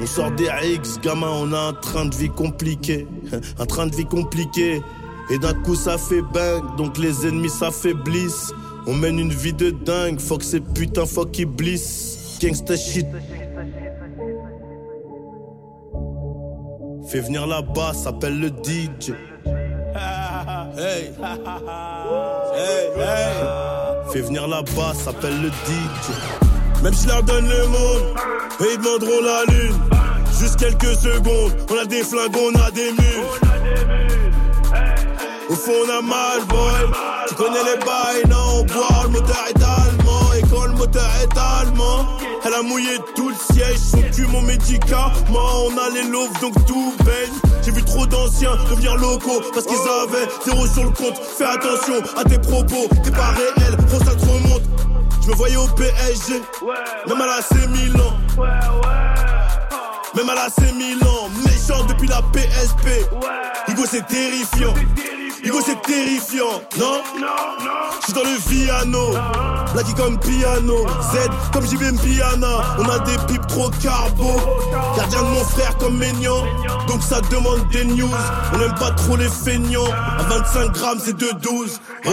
On sort des X, gamin, on a un train de vie compliqué. Un train de vie compliqué. Et d'un coup ça fait bang, donc les ennemis s'affaiblissent. On mène une vie de dingue, que ces putains, faut qu'ils blissent. Gangsta shit. Fais venir là-bas, s'appelle le DJ. [laughs] Hey. Hey, hey. Fais venir là-bas, s'appelle le DJ. Même si je leur donne le monde, et ils demanderont la lune. Juste quelques secondes, on a des flingues, on a des mules. Au fond, on a mal, boy. Tu connais les bails, non, on boit, le moteur est allemand. Moteur est allemand, elle a mouillé tout le siège. Son cul, mon médicament. On a les loaves, donc tout baigne. J'ai vu trop d'anciens devenir locaux parce qu'ils avaient zéro sur le compte. Fais attention à tes propos, t'es pas réel, faut ça te remonte. Je me voyais au PSG, même à la Milan. Même à la Milan, méchant depuis la PSP. Hugo, c'est terrifiant. Hugo, c'est terrifiant, non? Je suis dans le Viano, Blacky comme piano, Z comme JBM Piana. On a des pipes trop carbo, gardien de mon frère comme Maignan. Donc ça demande des news. On aime pas trop les feignants. À 25 grammes, c'est 2,12. Oh.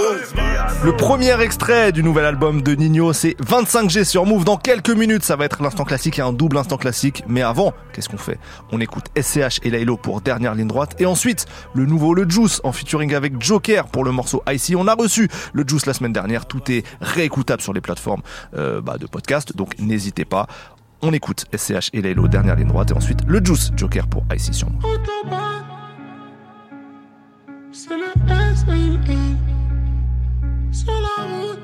Le premier extrait du nouvel album de Nino, c'est 25G sur Move. Dans quelques minutes, ça va être l'instant classique et un double instant classique. Mais avant, qu'est-ce qu'on fait? On écoute SCH et Laylo pour dernière ligne droite. Et ensuite, le nouveau Le Juice en featuring avec Joker pour le morceau Icy. On a reçu le Juice la semaine dernière. Tout est réécoutable sur les plateformes euh, bah, de podcast. Donc n'hésitez pas. On écoute SCH et Laylo, dernière ligne droite. Et ensuite, le Juice, Joker pour Icy sur. Autobahn, c'est le S L. Sur la route,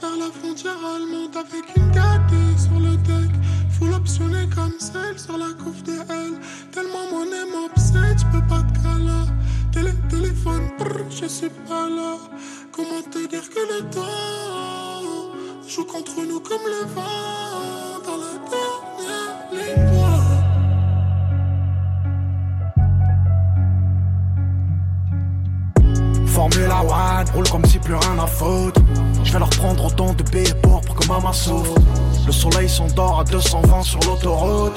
vers la frontière allemande avec une gâtée sur le deck. Full optionné comme celle sur la couve de L. Tellement mon nez m'obsède, j'peux pas te caler. Télé, téléphone, brr, je suis pas là. Comment te dire que le temps joue contre nous comme le vent dans la dernière ligne droite. Formula One, roule comme si plus rien à foutre. Je vais leur prendre autant de billets pour que maman souffre. Le soleil s'endort à 220 sur l'autoroute.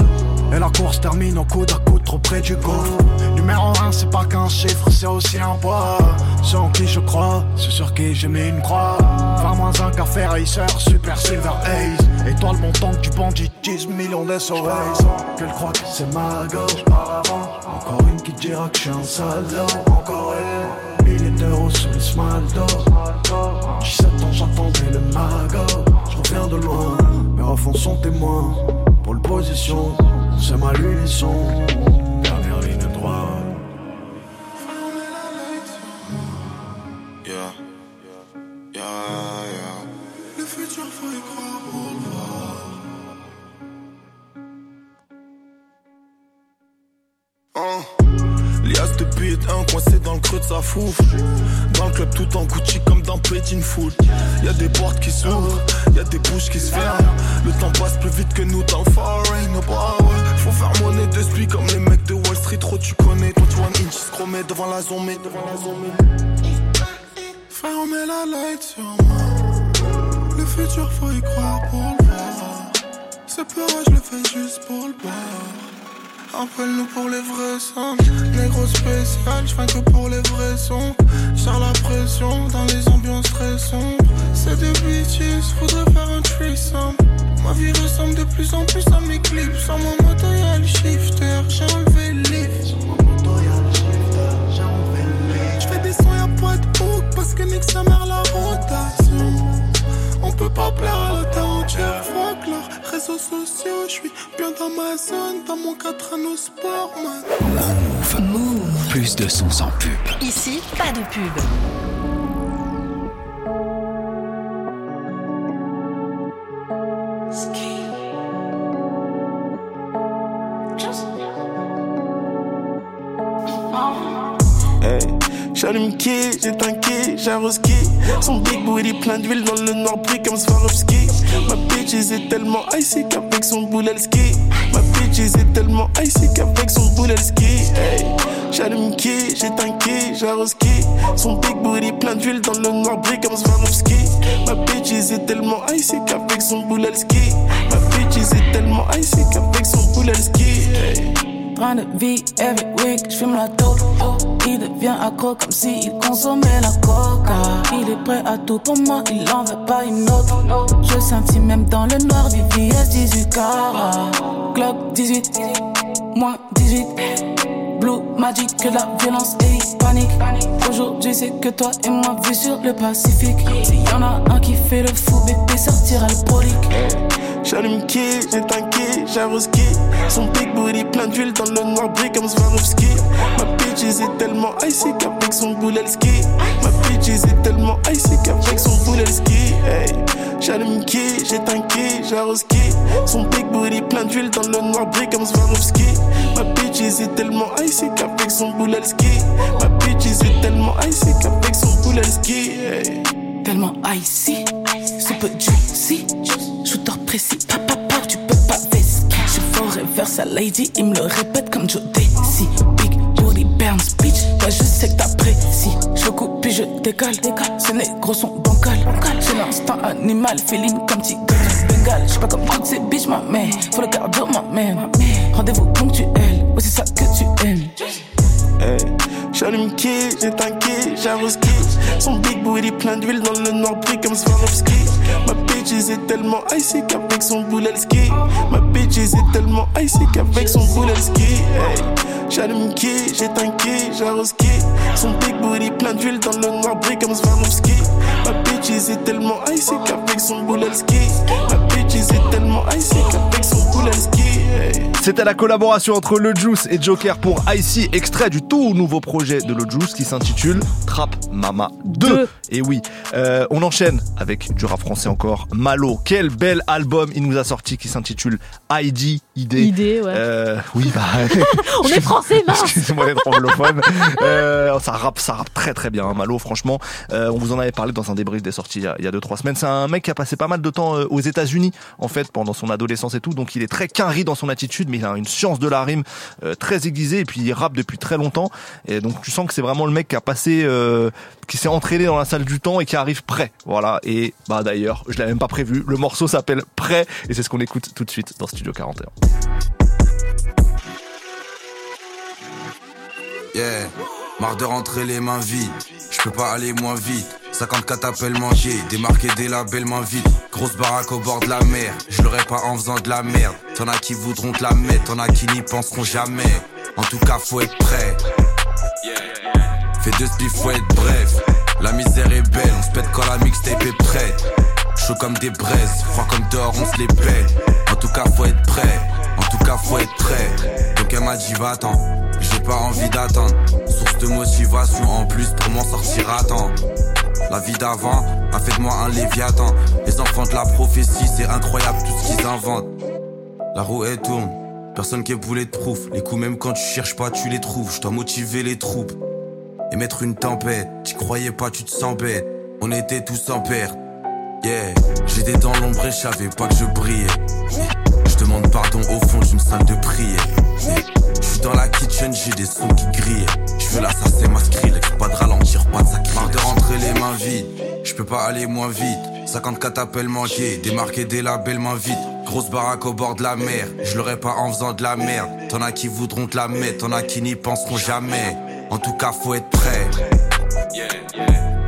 Et la course termine au coude à coude trop près du gouffre. Numéro 1, c'est pas qu'un chiffre, c'est aussi un poids. C'est en qui je crois, c'est sur qui j'ai mis une croix. 20 moins un café racer, super silver haze. Étoile montante du banditisme, millions de SOS. Qu'elle croit que c'est ma gauche par avant. Encore une qui dira que je suis un salaud. Encore une. D'euros sur le small door. 17 ans j'attendais le mago Je reviens de loin, mes refs sont témoins Pour le position, c'est ma lunisson Dernière ligne droite Yeah. Yeah, yeah. Le futur, faut y croire pour le voir. Hein. Pute, un coincé dans le creux de sa fouf. Dans le club tout en Gucci comme dans Petit Foot. Y'a des portes qui s'ouvrent, y'a des bouches qui se ferment. Le temps passe plus vite que nous dans le foreign. Bah ouais, faut faire monnaie de comme les mecs de Wall Street. Trop tu connais, 21 inch chromé devant la zombie, devant la zombie. Frère, on met la light sur moi. Le futur, faut y croire pour le voir. Ce peur, je le fais juste pour le Appelle-nous pour les vrais sons. Négro spécial, je que pour les vrais sons. Sans la pression dans les ambiances très. C'est des bitches, faudrait faire un threesome. Ma vie ressemble de plus en plus à mes clips. Sans mon le shifter, j'ai enlevé le lift. Je fais des sons, y'a pas de hook parce que nique sa mère la rotation. On peut pas plaire à la terre entière, leurs réseaux sociaux. Je suis bien dans ma zone, dans mon 4 anneaux sport, man. Move. Plus de sons sans pub. Ici, pas de pub. J'allume qui, j'éteins qui, j'arrose qui Son big booty plein d'huile dans le noir brille comme Swarovski. Ma bitch est tellement icy qu'avec son boulel ski Ma bitch est tellement icy qu'avec son boulel ski hey. J'allume qui, j'éteins qui, j'arrose Son big booty plein d'huile dans le noir brille comme Swarovski. Ma bitch est tellement icy qu'avec son boulel ski Ma bitch est tellement icy qu'avec son boulel ski. Train de vie every week, j'fume la dope. Il devient accro comme s'il consommait la coca. Il est prêt à tout pour moi, il en veut pas une autre. Je sentis même dans le noir du VS 18 carats. Glock 18, moins 18. Blue Magic, que la violence et panique. Aujourd'hui, c'est que toi et moi vu sur le Pacifique. S'il y en a un qui fait le fou, bébé sortira le brolique. J'allume qui, j'éteins j'arrose qui Son big booty plein d'huile dans le noir brille comme Swarovski. Ma bitch est tellement icy qu'avec son boulel ski Ma bitch est tellement icy qu'avec son boulel ski hey. J'allume qui, j'éteins j'arrose qui Son big booty plein d'huile dans le noir brille comme Swarovski. Ma bitch est tellement icy qu'avec son boulel ski Ma bitch est tellement icy qu'avec son boulel ski. Tellement icy, super juicy. Shooter précis, papa, papa, tu peux pas vesquer. Je ferai vers sa lady, il me le répète comme Joe Desi. Big booty burns, bitch, ouais, je sais que t'apprécies. Je coupe puis je décale, ces négros sont bancals. J'ai l'instinct animal, féline comme tigre du Bengale. J'suis pas comme toutes ces bitches, ma mère. Faut le cardio, ma mère. Rendez-vous ponctuel, ouais, c'est ça que tu aimes. J'allume qui, j'éteins qui, j'arrose Son big booty plein d'huile dans le noir brille comme Swarovski Ma bitch est tellement icy qu'avec son boulel ski Ma bitch est tellement icy qu'avec son boulel ski hey. J'allume qui, j'éteins j'arrose Son big booty plein d'huile dans le noir brille comme Swarovski Ma bitch est tellement icy qu'avec son boulel ski Ma bitch est tellement icy qu'avec son boulel ski. C'était la collaboration entre Le Juice et Joker pour Icy, extrait du tout nouveau projet de Le Juice qui s'intitule Trap Mama 2. Et oui, euh, on enchaîne avec du rap français encore. Malo, quel bel album il nous a sorti qui s'intitule ID, ID. ID, ouais. Euh, oui, bah. [laughs] [laughs] On est français, mince. Excusez-moi d'être anglophone. Euh, ça rappe, ça rappe très très bien, hein, Malo, franchement. Euh, on vous en avait parlé dans un débrief des sorties il y a- il y a 2-3 semaines. C'est un mec qui a passé pas mal de temps aux États-Unis, en fait, pendant son adolescence et tout. Donc il est très quinri dans son attitude, mais il a une science de la rime euh, très aiguisée. Et puis il rappe depuis très longtemps. Et donc tu sens que c'est vraiment le mec qui a passé, euh, qui s'est entraîné dans la salle du temps et qui arrive prêt. Voilà. Et bah d'ailleurs, je l'avais même pas prévu. Le morceau s'appelle Prêt et c'est ce qu'on écoute tout de suite dans Studio 41. Yeah, marre de rentrer les mains vides. Je peux pas aller moins vite. 54 appels manqués, démarqué des labels main vite. Grosse baraque au bord de la mer, je l'aurais pas en faisant de la merde. T'en as qui voudront te la mettre, t'en as qui n'y penseront jamais. En tout cas, faut être prêt. Fais deux spliffs, faut être bref. La misère est belle, on se pète quand la mixtape est prête. Chaud comme des braises, froid comme dehors, on se les pète. En tout cas, faut être prêt. En tout cas, faut être prêt. Donc elle m'a dit, va-t'en. J'ai pas envie d'attendre. Source de motivation en plus pour m'en sortir à temps. La vie d'avant a fait de moi un léviathan. Les enfants de la prophétie, c'est incroyable tout ce qu'ils inventent. La roue elle tourne, personne qui est boulet de proof. Les coups, même quand tu cherches pas, tu les trouves. Je dois motiver les troupes et mettre une tempête. T'y croyais pas, tu te sens bête. On était tous en perte. Yeah, j'étais dans l'ombre et je pas que je brillais. Je demande pardon au fond d'une salle de prière. Je suis dans la kitchen, j'ai des sons qui grillent. Je veux l'assassin ma Skrillex, pas de ralentir, pas de sacrilège. Marre de rentrer les mains vides, je peux pas aller moins vite. 54 appels manqués, démarqué des labels main vite. Grosse baraque au bord de la mer, je l'aurais pas en faisant de la merde. T'en as qui voudront te la mettre, t'en as qui n'y penseront jamais. En tout cas, faut être prêt.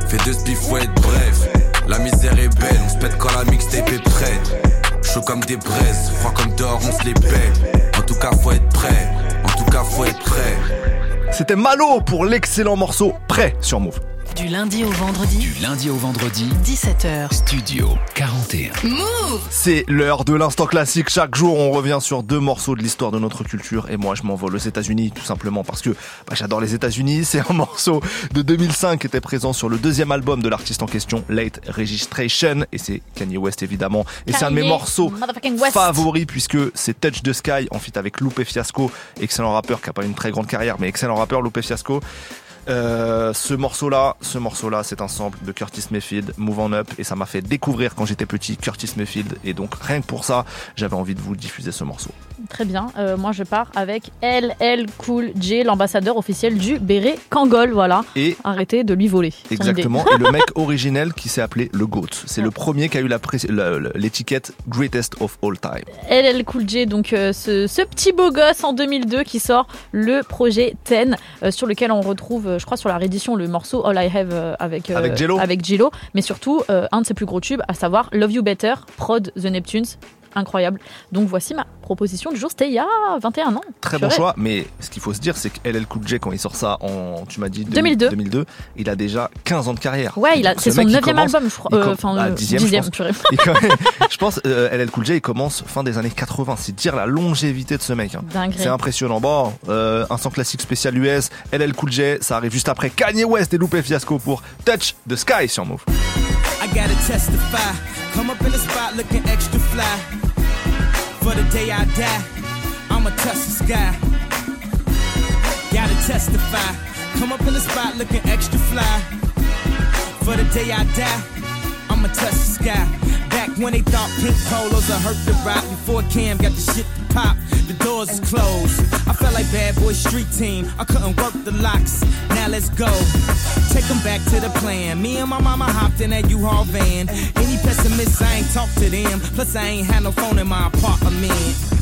Fais deux spliffs, faut être bref. La misère est belle, on se pète quand la mixtape est prête. Chaud comme des braises, froid comme dehors, on se les pète. En tout cas, faut être prêt. En tout cas, faut être prêt. C'était Malo pour l'excellent morceau Prêt sur Move. Du lundi au vendredi. Du lundi au vendredi. 17h. Studio 41. Move C'est l'heure de l'instant classique. Chaque jour, on revient sur deux morceaux de l'histoire de notre culture. Et moi, je m'envole aux États-Unis, tout simplement parce que bah, j'adore les États-Unis. C'est un [laughs] morceau de 2005 qui était présent sur le deuxième album de l'artiste en question, Late Registration. Et c'est Kanye West, évidemment. Et c'est un de mes morceaux favoris puisque c'est Touch the Sky en fit avec Lupe Fiasco, excellent rappeur qui a pas une très grande carrière, mais excellent rappeur, Lupe Fiasco. Euh, ce morceau-là, ce morceau-là, c'est un sample de Curtis Mayfield, Move On Up, et ça m'a fait découvrir quand j'étais petit Curtis Mayfield, et donc rien que pour ça, j'avais envie de vous diffuser ce morceau. Très bien. Euh, moi, je pars avec LL Cool J, l'ambassadeur officiel du béret Kangol. Voilà. Et Arrêtez de lui voler. Exactement. Et le mec [laughs] originel qui s'est appelé le GOAT. C'est le premier qui a eu l'étiquette Greatest of All Time. LL Cool J, donc euh, ce, ce petit beau gosse en 2002 qui sort le projet Ten, euh, sur lequel on retrouve, euh, je crois, sur la réédition, le morceau All I Have avec, Avec avec J-Lo, mais surtout un de ses plus gros tubes, à savoir Love You Better, prod The Neptunes. Incroyable. Donc voici ma proposition du jour. C'était il y a 21 ans. Très bon choix, mais ce qu'il faut se dire, c'est que LL Cool J, quand il sort ça en, tu m'as dit 2002. 2002, il a déjà 15 ans de carrière. Ouais, il a- c'est ce son mec, il neuvième commence- album, je crois. Euh, enfin, euh, dixième, je dixième, pense. com- [laughs] je pense, euh, LL Cool J, il commence fin des années 80. C'est dire la longévité de ce mec. hein. C'est impressionnant. Bon, euh, un son classique spécial US, LL Cool J, ça arrive juste après Kanye West et Lupe Fiasco pour Touch the Sky sur Move. I gotta testify. Come up in the spot looking extra fly. For the day I die, I'ma touch the sky. Gotta testify. Come up in the spot looking extra fly. For the day I die, I'ma touch the sky. Back when they thought pink polos would hurt the rock before Cam got the shit to pop. The doors is closed. I felt like bad boy street team. I couldn't work the locks. Now let's go. Take 'em back to the plan. Me and my mama hopped in that U-Haul van. Any pessimists, I ain't talk to them. Plus, I ain't had no phone in my apartment.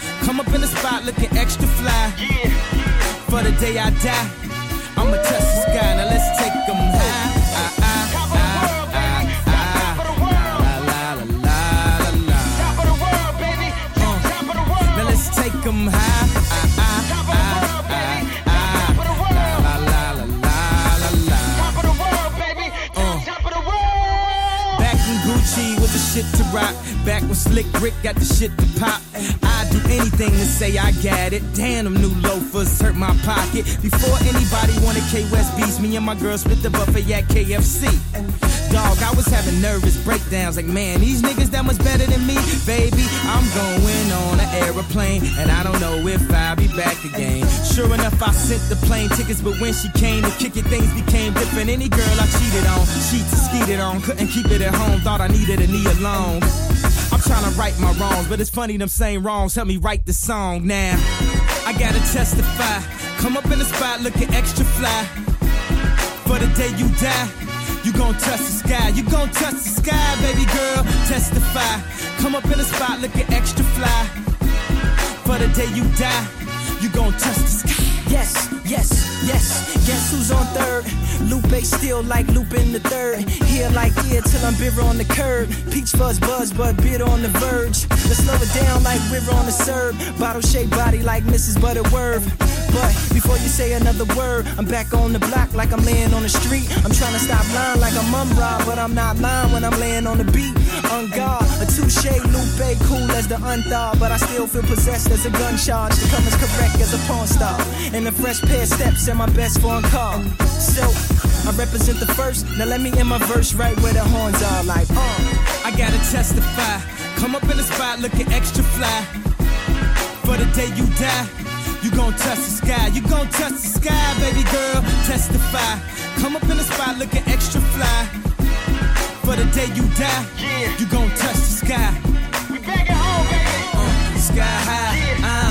Come up in the spot looking extra fly. For the day I die, I'ma touch the sky. Shit to rock. Back when Slick Rick got the shit to pop. I'd do anything to say I got it. Damn, them new loafers hurt my pocket. Before anybody wanted K West beats, me and my girl split the buffet at KFC. Dog, I was having nervous breakdowns. Like, man, these niggas that much better than me. Baby, I'm going on an aeroplane. And I don't know if I'll be back again. Sure enough, I sent the plane tickets. But when she came to kick it, things became different. Any girl I cheated on, and skeeted on. Couldn't keep it at home. Thought I needed a knee alone. I'm trying to right my wrongs, but it's funny them same wrongs help me write the song now. I gotta testify. Come up in the spot looking extra fly. For the day you die, you gon' touch the sky. You gon' touch the sky, baby girl. Testify. Come up in the spot looking extra fly. For the day you die, you gon' touch the sky. Yes, yes, yes. Guess who's on third? Lupe still like Lupin the third. Here like here till I'm bitter on the curb. Peach fuzz buzz, but bitter on the verge. Let's slow it down like we're on the serve. Bottle shaped body like Mrs. Butterworth. But before you say another word, I'm back on the block like I'm laying on the street. I'm trying to stop lying like I'm Mumra, but I'm not lying when I'm laying on the beat. On guard, a touche, Lupe, cool as the unthought, but I still feel possessed as a gun charge. To come as correct as a porn star. And a fresh pair of steps and my best foreign car. So, I represent the first. Now let me in my verse right where the horns are like, uh. I gotta testify. Come up in the spot looking extra fly. For the day you die, you gon' touch the sky. You gon' touch the sky, baby girl. Testify. Come up in the spot looking extra fly. For the day you die, you gon' touch the sky. We back at home, baby. Uh, sky high,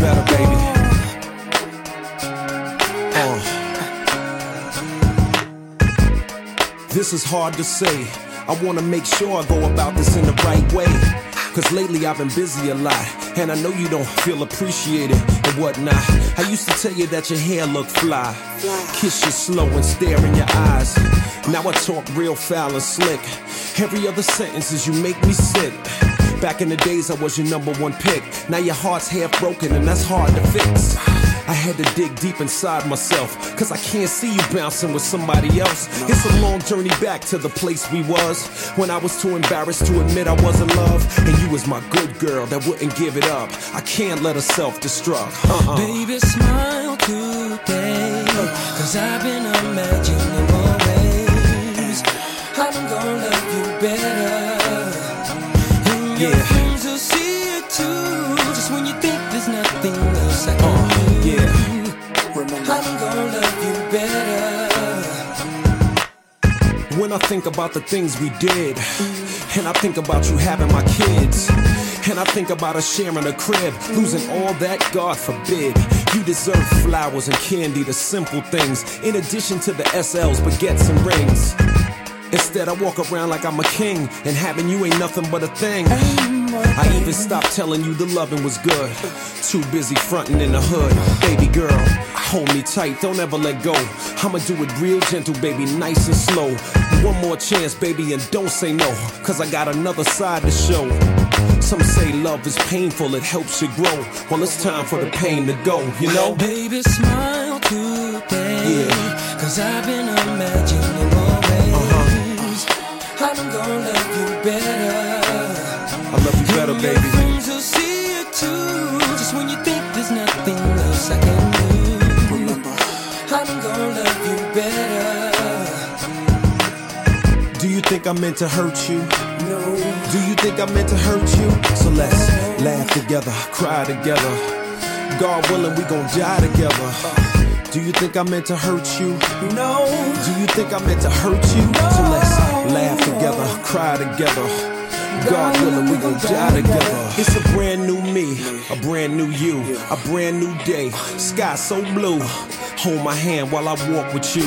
better, baby. Uh. This is hard to say. I wanna make sure I go about this in the right way. Cause lately I've been busy a lot. And I know you don't feel appreciated and whatnot. I used to tell you that your hair looked fly. Kiss you slow and stare in your eyes. Now I talk real foul and slick. Every other sentence is you make me sick. Back in the days, I was your number one pick. Now your heart's half broken, and that's hard to fix. I had to dig deep inside myself, cause I can't see you bouncing with somebody else. It's a long journey back to the place we was when I was too embarrassed to admit I was in love. And you was my good girl that wouldn't give it up. I can't let her self destruct. Uh-uh. Baby, smile today. Cause I've been imagining ways. I'm gonna love you better. When I think about the things we did, and I think about you having my kids, and I think about us sharing a crib, losing all that, God forbid. You deserve flowers and candy, the simple things, in addition to the SLs, baguettes, and rings. Instead, I walk around like I'm a king, and having you ain't nothing but a thing. I even stopped telling you the loving was good. Too busy fronting in the hood. Baby girl, hold me tight, don't ever let go. I'ma do it real gentle, baby, nice and slow. One more chance, baby, and don't say no, cause I got another side to show. Some say love is painful, it helps you grow. Well, it's time for the pain to go, you know? Baby, smile today. Yeah. Cause I've been imagining more ways. Uh-huh. I'm gonna love you better. I love you better, And your friends will see it too. Just when you think there's nothing else I can do. I'm gonna love you better. Do you think I meant to hurt you? No. Do you think I meant to hurt you? So let's laugh together, cry together. God willing, we gon' die together. Do you think I meant to hurt you? No. Do you think I meant to hurt you? So let's laugh together, cry together. God willing, we gon' die together. It's a brand new me, a brand new you, a brand new day. Sky so blue. Hold my hand while I walk with you.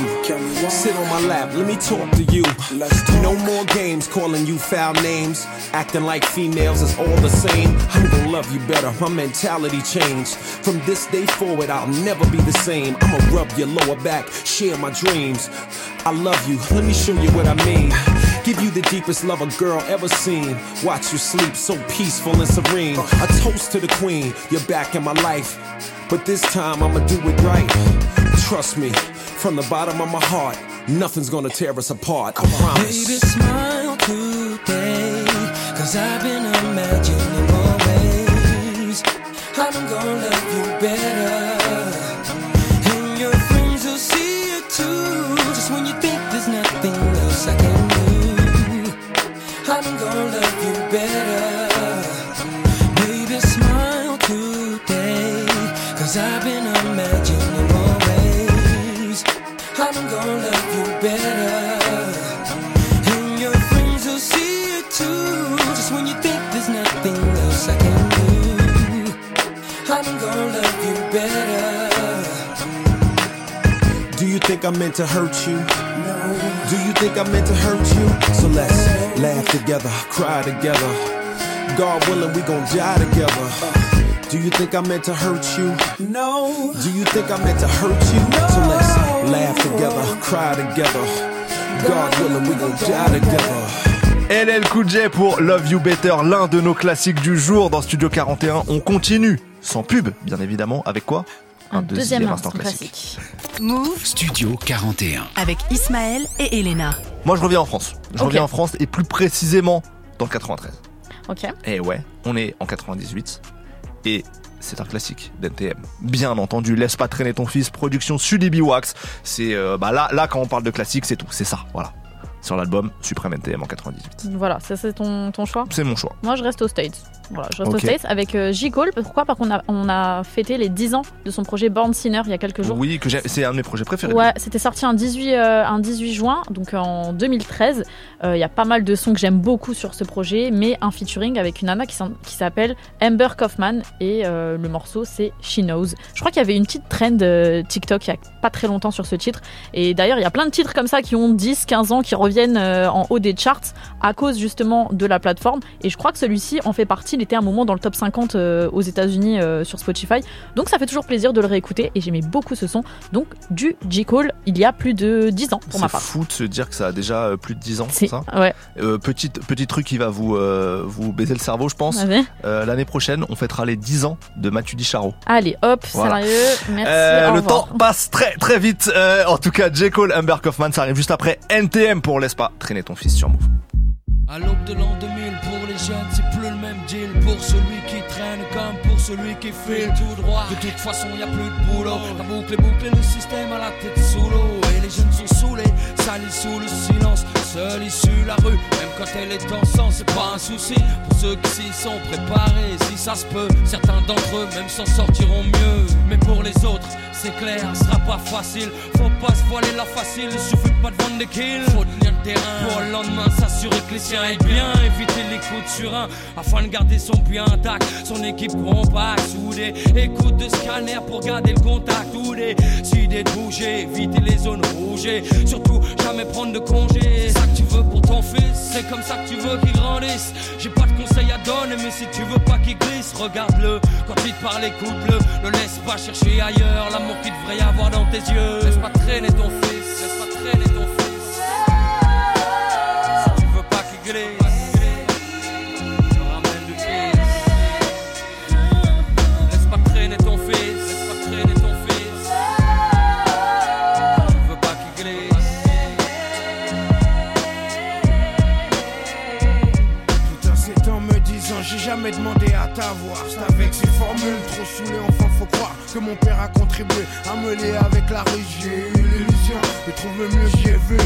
Sit on my lap, let me talk to you. No more games calling you foul names. Acting like females is all the same. I'm gonna love you better, my mentality changed. From this day forward, I'll never be the same. I'ma rub your lower back, share my dreams. I love you, let me show you what I mean. Give you the deepest love a girl ever seen. Watch you sleep so peaceful and serene. A toast to the queen, you're back in my life. But this time I'ma do it right. Trust me, from the bottom of my heart, nothing's gonna tear us apart. I promise. Baby, smile today. Cause I've been imagining more ways. I'm gonna love you think I meant to hurt you? No. Do you think I meant to hurt you? So let's laugh together, cry together. God willing, we gon' die together. Do you think I meant to hurt you? No. Do you think I meant to hurt you? So let's laugh together, cry together. God willing, we gon' die together. LL Cool J pour Love You Better, l'un de nos classiques du jour dans Studio 41. On continue, sans pub, bien évidemment, avec quoi? Un deuxième instant classique. Move Studio 41. avec Ismaël et Elena. Moi, je reviens en France. Je reviens en France et plus précisément dans le 93. Ok. Et ouais, on est en 98 et c'est un classique d'NTM. Bien entendu, laisse pas traîner ton fils, production Sudibi Wax. C'est euh, bah là, là quand on parle de classique, c'est tout, c'est ça, voilà. Sur l'album Supreme NTM en 98. Voilà, ça c'est ton, ton choix? C'est mon choix. Moi je reste aux States. Voilà, je reste Ok. aux States avec euh, J. Cole. Pourquoi? Parce qu'on a, on a fêté les 10 ans de son projet Born Sinner il y a quelques jours. Oui, que c'est un de mes projets préférés. Ouais, c'était sorti un 18, euh, un 18 juin, donc en 2013. Euh, Il y a pas mal de sons que j'aime beaucoup sur ce projet, mais un featuring avec une nana qui s'appelle Amber Kaufman et euh, le morceau c'est She Knows. Je crois qu'il y avait une petite trend euh, TikTok il y a pas très longtemps sur ce titre. Et d'ailleurs, il y a plein de titres comme ça qui ont 10, 15 ans, qui reviennent euh, en haut des charts à cause justement de la plateforme. Et je crois que celui-ci en fait partie. Il était un moment dans le top 50 euh, aux États-Unis euh, sur Spotify. Donc ça fait toujours plaisir de le réécouter et j'aimais beaucoup ce son. Donc du J. Cole il y a plus de 10 ans pour ma C'est part. fou de se dire que ça a déjà euh, plus de 10 ans, c'est ça Ouais. Euh, petit, petit truc qui va vous, euh, vous baiser le cerveau, je pense. Euh, L'année prochaine, on fêtera les 10 ans de Mathieu Charo. Allez, hop, Voilà. sérieux, merci. Le temps passe très très vite. En tout cas, J. Cole, Amber Kaufman, ça arrive juste après NTM pour Laisse pas traîner ton fils sur Move. À l'aube de l'an 2000, pour les jeunes, c'est plus le même deal. Pour celui qui traîne comme pour celui qui file tout droit. De toute façon, y a plus de boulot. La boucle est bouclée, le système à la tête sous l'eau. Et les jeunes sont saoulés, salis sous le silence. Seule issue, la rue, même quand elle est en sang, c'est pas un souci. Pour ceux qui s'y sont préparés, si ça se peut, certains d'entre eux même s'en sortiront mieux. Mais pour les autres, c'est clair, ce sera pas facile. Faut pas se voiler la facile, il suffit pas de vendre des kills. Faut tenir le terrain pour le lendemain s'assurer que les siens aient bien. Éviter les coups de surin afin de garder son bien intact. Son équipe compacte, soudée. Écoute de scanner pour garder le contact. Ou des idées de bouger, éviter les zones rouges. et Surtout, jamais prendre de congé. C'est ça que tu veux pour ton fils, c'est comme ça que tu veux qu'il grandisse. J'ai pas de conseils à donner, mais si tu veux pas qu'il glisse, regarde-le. Quand il te parle, écoute-le. Ne laisse pas chercher ailleurs l'amour qu'il devrait y avoir dans tes yeux. Laisse pas traîner ton fils, laisse pas traîner ton fils. Si tu veux pas qu'il glisse, ramène du fils. Laisse pas traîner ton fils, laisse pas traîner ton fils. Si tu veux pas qu'il glisse. Tout un sept ans me disant j'ai jamais demandé à t'avoir C'est avec ces formules trop saoulées enfin faut croire que mon père contribué avec la rue J'ai eu l'illusion de trouver mieux j'y ai vu.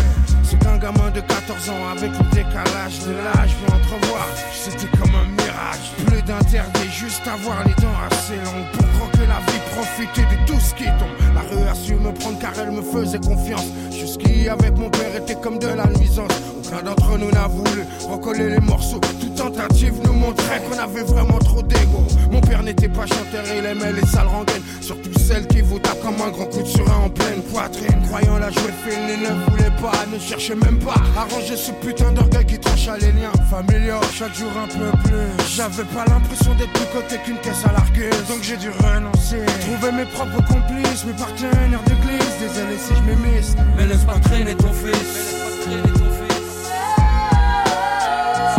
C'est qu'un gamin de 14 ans avec le décalage de l'âge peut entrevoir. C'était comme un mirage. Plus d'interdit juste avoir les dents assez longues Pour croquer la vie profiter de tout ce qui tombe. La rue a su me prendre car elle me faisait confiance. Jusqu'y avec mon père était comme de la nuisance. Aucun d'entre nous n'a voulu recoller les morceaux. Toute tentative nous montrait qu'on avait vraiment trop d'ego. Mon père n'était pas chanteur, il aimait les sales rengaines. Surtout celles qui vous tapent comme un grand coup de surin en pleine poitrine. Croyant la jouer fine, il ne voulait pas, ne cherchait même pas à ranger ce putain d'orgueil qui trancha les liens familiaux. Chaque jour un peu plus J'avais pas l'impression d'être plus côté qu'une caisse à largueuse Donc j'ai dû renoncer Trouver mes propres complices, mes partenaires d'église Désolé si je m'émisse Mais laisse pas traîner ton fils. Mais laisse pas traîner ton fils.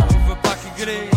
Tu veux pas qu'il glisse,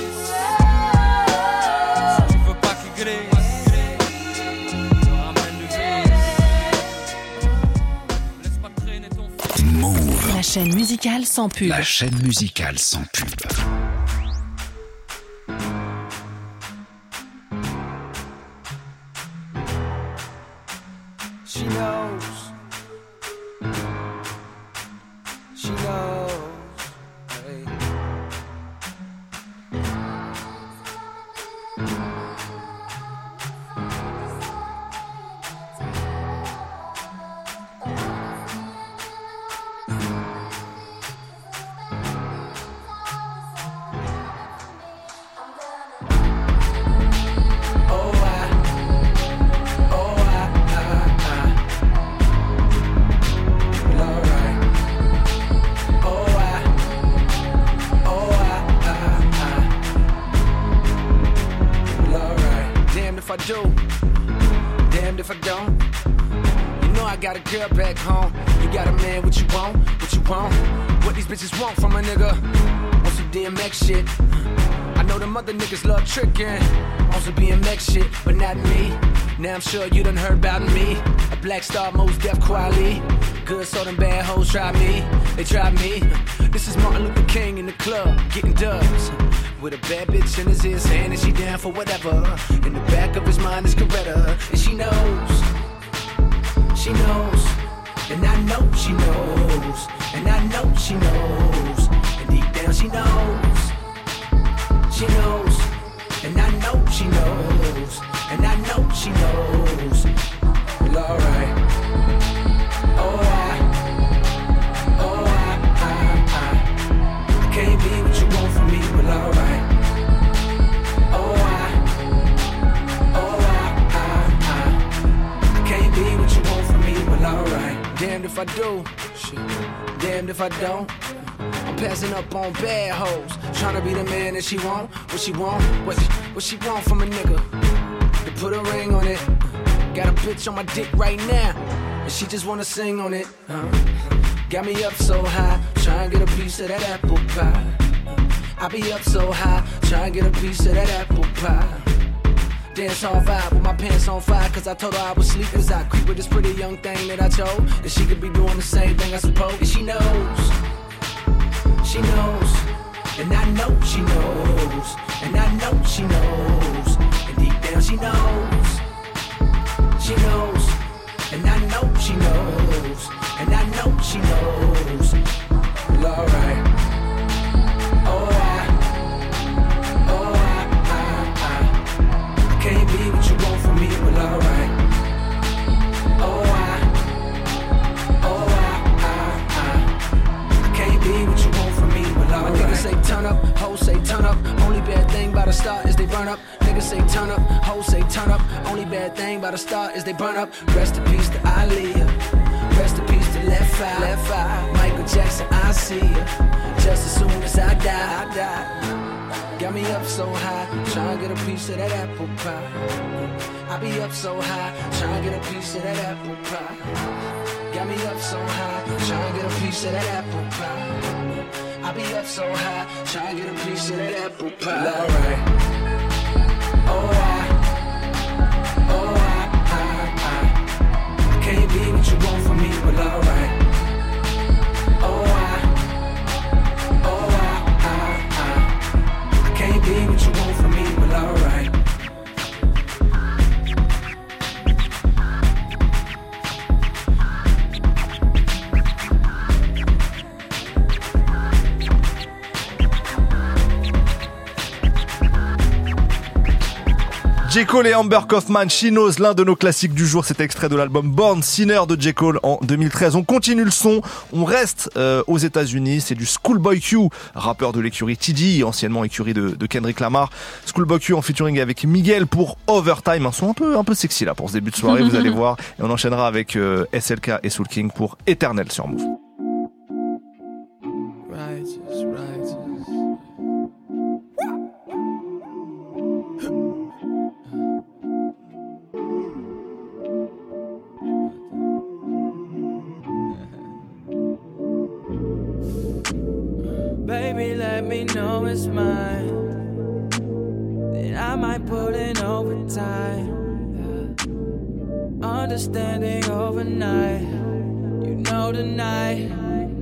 La chaîne musicale sans pub. La chaîne musicale sans pub. Try me. Get a piece of that apple pie. Dance all vibe with my pants on fire Cause I told her I was sleep as I creep with this pretty young thing that I told That she could be doing the same thing I suppose. And she knows. She knows, and I know she knows, and I know she knows, and deep down she knows, she knows, and I know she knows, and I know she knows. Alright, say turn up, hoes say turn up. Only bad thing about a start is they burn up. Niggas say turn up, hoes say turn up. Only bad thing about a start is they burn up. Rest in peace to Aaliyah. Rest in peace to Left Eye. Left Eye. Michael Jackson, I see ya. Just as soon as I die, I die. Got me up so high, trying to get a piece of that apple pie. I be up so high, trying to get a piece of that apple pie. Got me up so high, trying to get a piece of that apple pie. I be up so high, trying get a piece of that apple pie. Alright. Alright. Alright. I, I can't be what you want from me, but. Alright. J. Cole et Amber Kaufman, She Knows, l'un de nos classiques du jour. C'est extrait de l'album Born Sinner de J. Cole en 2013. On continue le son. On reste euh, aux États-Unis. C'est du Schoolboy Q, rappeur de l'écurie TD, anciennement écurie de, de Kendrick Lamar. Schoolboy Q en featuring avec Miguel pour Overtime. Un son un peu, un peu sexy là pour ce début de soirée, vous allez [laughs] voir. Et on enchaînera avec euh, SLK et Soul King pour Eternel sur Move. Righteous. Baby, let me know it's mine. Then I might put in overtime. Yeah. Understanding overnight. You know tonight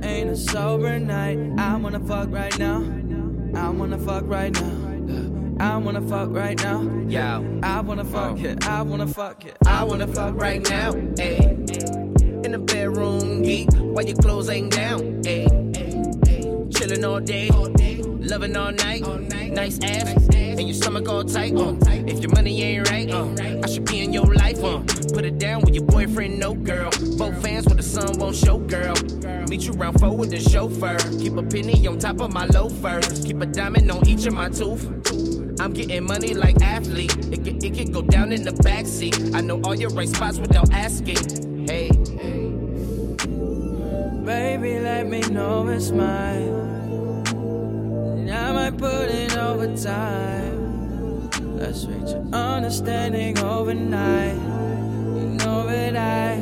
ain't a sober night. I wanna fuck right now. I wanna fuck right now. I wanna fuck right now. Yeah, I wanna fuck, oh. it. I wanna fuck, it. I wanna fuck right now. Ayy. In the bedroom, geek, while your clothes ain't down. Ayy. Chillin' all day, loving all night. Nice ass, and your stomach all tight. Uh. If your money ain't right, uh, I should be in your life. Uh. Put it down with your boyfriend, no girl. Both fans with the sun won't show, girl. Meet you round four with the chauffeur. Keep a penny on top of my loafers. Keep a diamond on each of my tooth. I'm getting money like athlete. It can, it can go down in the backseat. I know all your right spots without asking. Hey. Baby, let me know it's mine. I put in overtime. Let's reach an understanding overnight. You know that I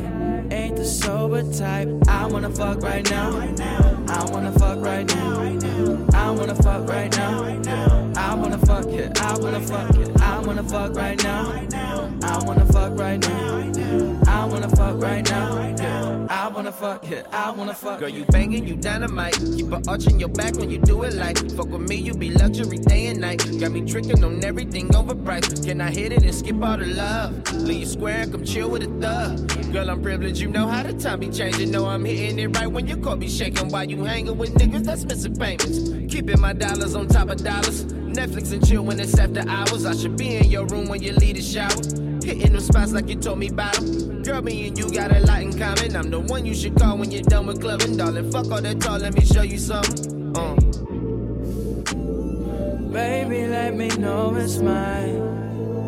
ain't the sober type. I wanna fuck right now. I wanna fuck right now. I wanna fuck right now. I wanna fuck it. I wanna fuck it. I wanna fuck right now. I wanna fuck right now. I wanna fuck right now. I wanna fuck it. I wanna fuck Girl, you banging, you dynamite. Keep an arch in your back when you do it like. Fuck with me, you be luxury day and night. Got me tricking on everything overpriced. Can I hit it and skip all the love? Leave you square and come chill with a thug. Girl, I'm privileged, you know how the time be changing. Know I'm hitting it right when your car be shaking. While you hanging with niggas that's missing payments. Keeping my dollars on top of dollars. Netflix and chill when it's after hours. I should be in your room when you leave the shower. Hitting them spots like you told me about 'em. Girl, me and you got a lot in common. I'm the one you should call when you're done with clubbing. Darling, fuck all that talk, let me show you something. Uh. Baby, let me know it's mine.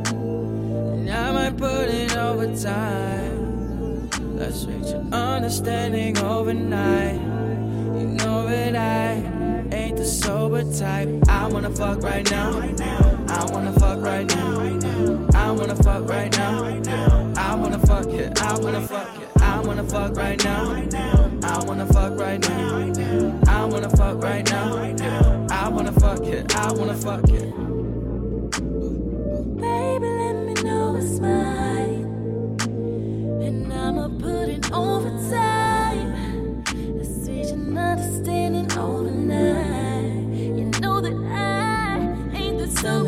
And I might put in overtime. Let's reach an understanding overnight. You know that I ain't the sober type. I wanna fuck right now. I wanna fuck right now. I wanna fuck right now. I wanna fuck it. I wanna fuck it. I wanna fuck right now. I wanna fuck right now. I wanna fuck right now. I wanna fuck it. I wanna fuck it. Baby, let me know it's mine. And I'ma put it overtime. Let's reach an understanding overnight. You know that I ain't the Tell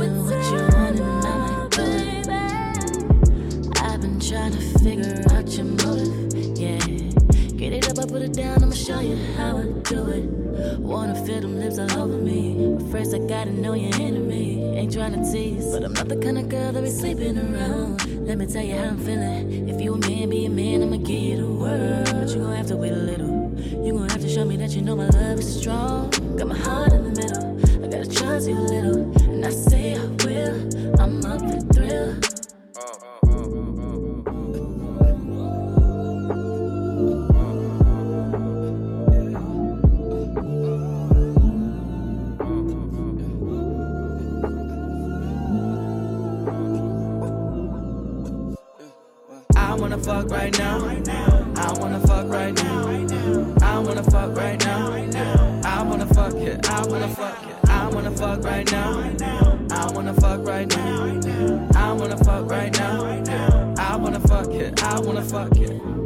your motive, yeah. Get it up, I put it down, I'ma show you how I do it. Wanna feel them lips all over me. But first, I gotta know your enemy. Ain't trying to tease, but I'm not the kind of girl that be sleeping around. Let me tell you how I'm feeling. If you a man, be a man, I'ma give you the world. You gon' have to wait a little. You gon' have to show me that you know my love is strong. Got my heart in the middle. I gotta trust you a little. And I say I will. I'm up for thrill. Fuck right now. I wanna fuck right now. I wanna fuck right now. I wanna fuck it. I wanna fuck it. I wanna fuck right now. I wanna fuck right now. I wanna fuck right now. I wanna fuck it. I wanna fuck it.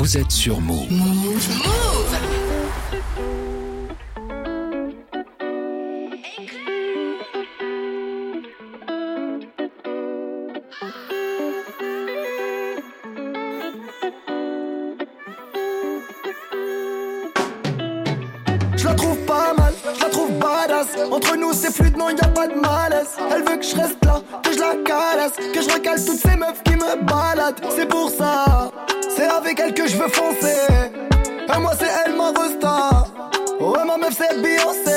Vous êtes sur Move. Je la trouve pas mal, je la trouve badass. Entre nous c'est fluide, non y a pas de malaise. Elle veut que je reste là, que je la calasse, que je recale toutes ces meufs qui me baladent. C'est pour ça, c'est avec elle que je veux foncer. Et moi c'est elle ma resta. Ouais ma meuf c'est Beyoncé.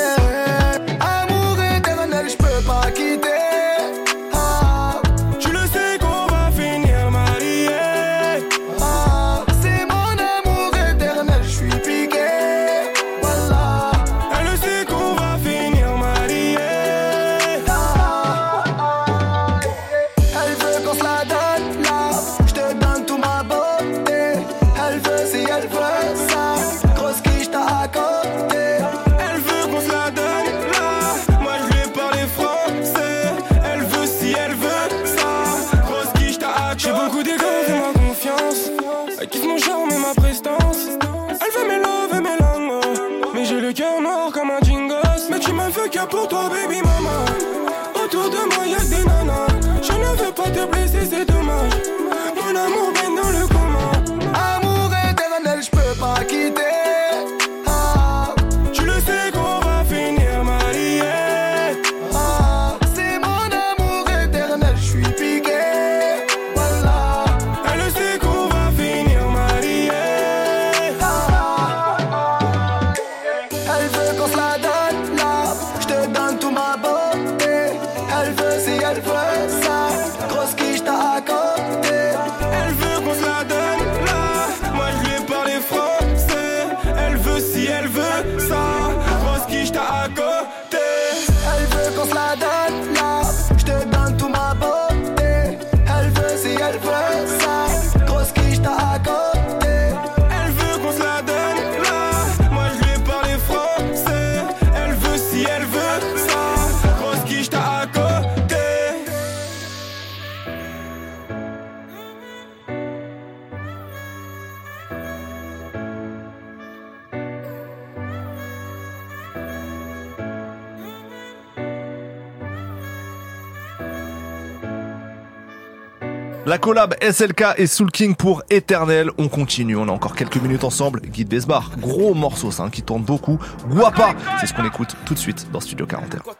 Collab SLK et Soul King pour Éternel. On continue, on a encore quelques minutes ensemble. Guide Besbar, gros morceau ça, hein, qui tourne beaucoup. Guapa, c'est ce qu'on écoute tout de suite dans Studio 41. Touchdown,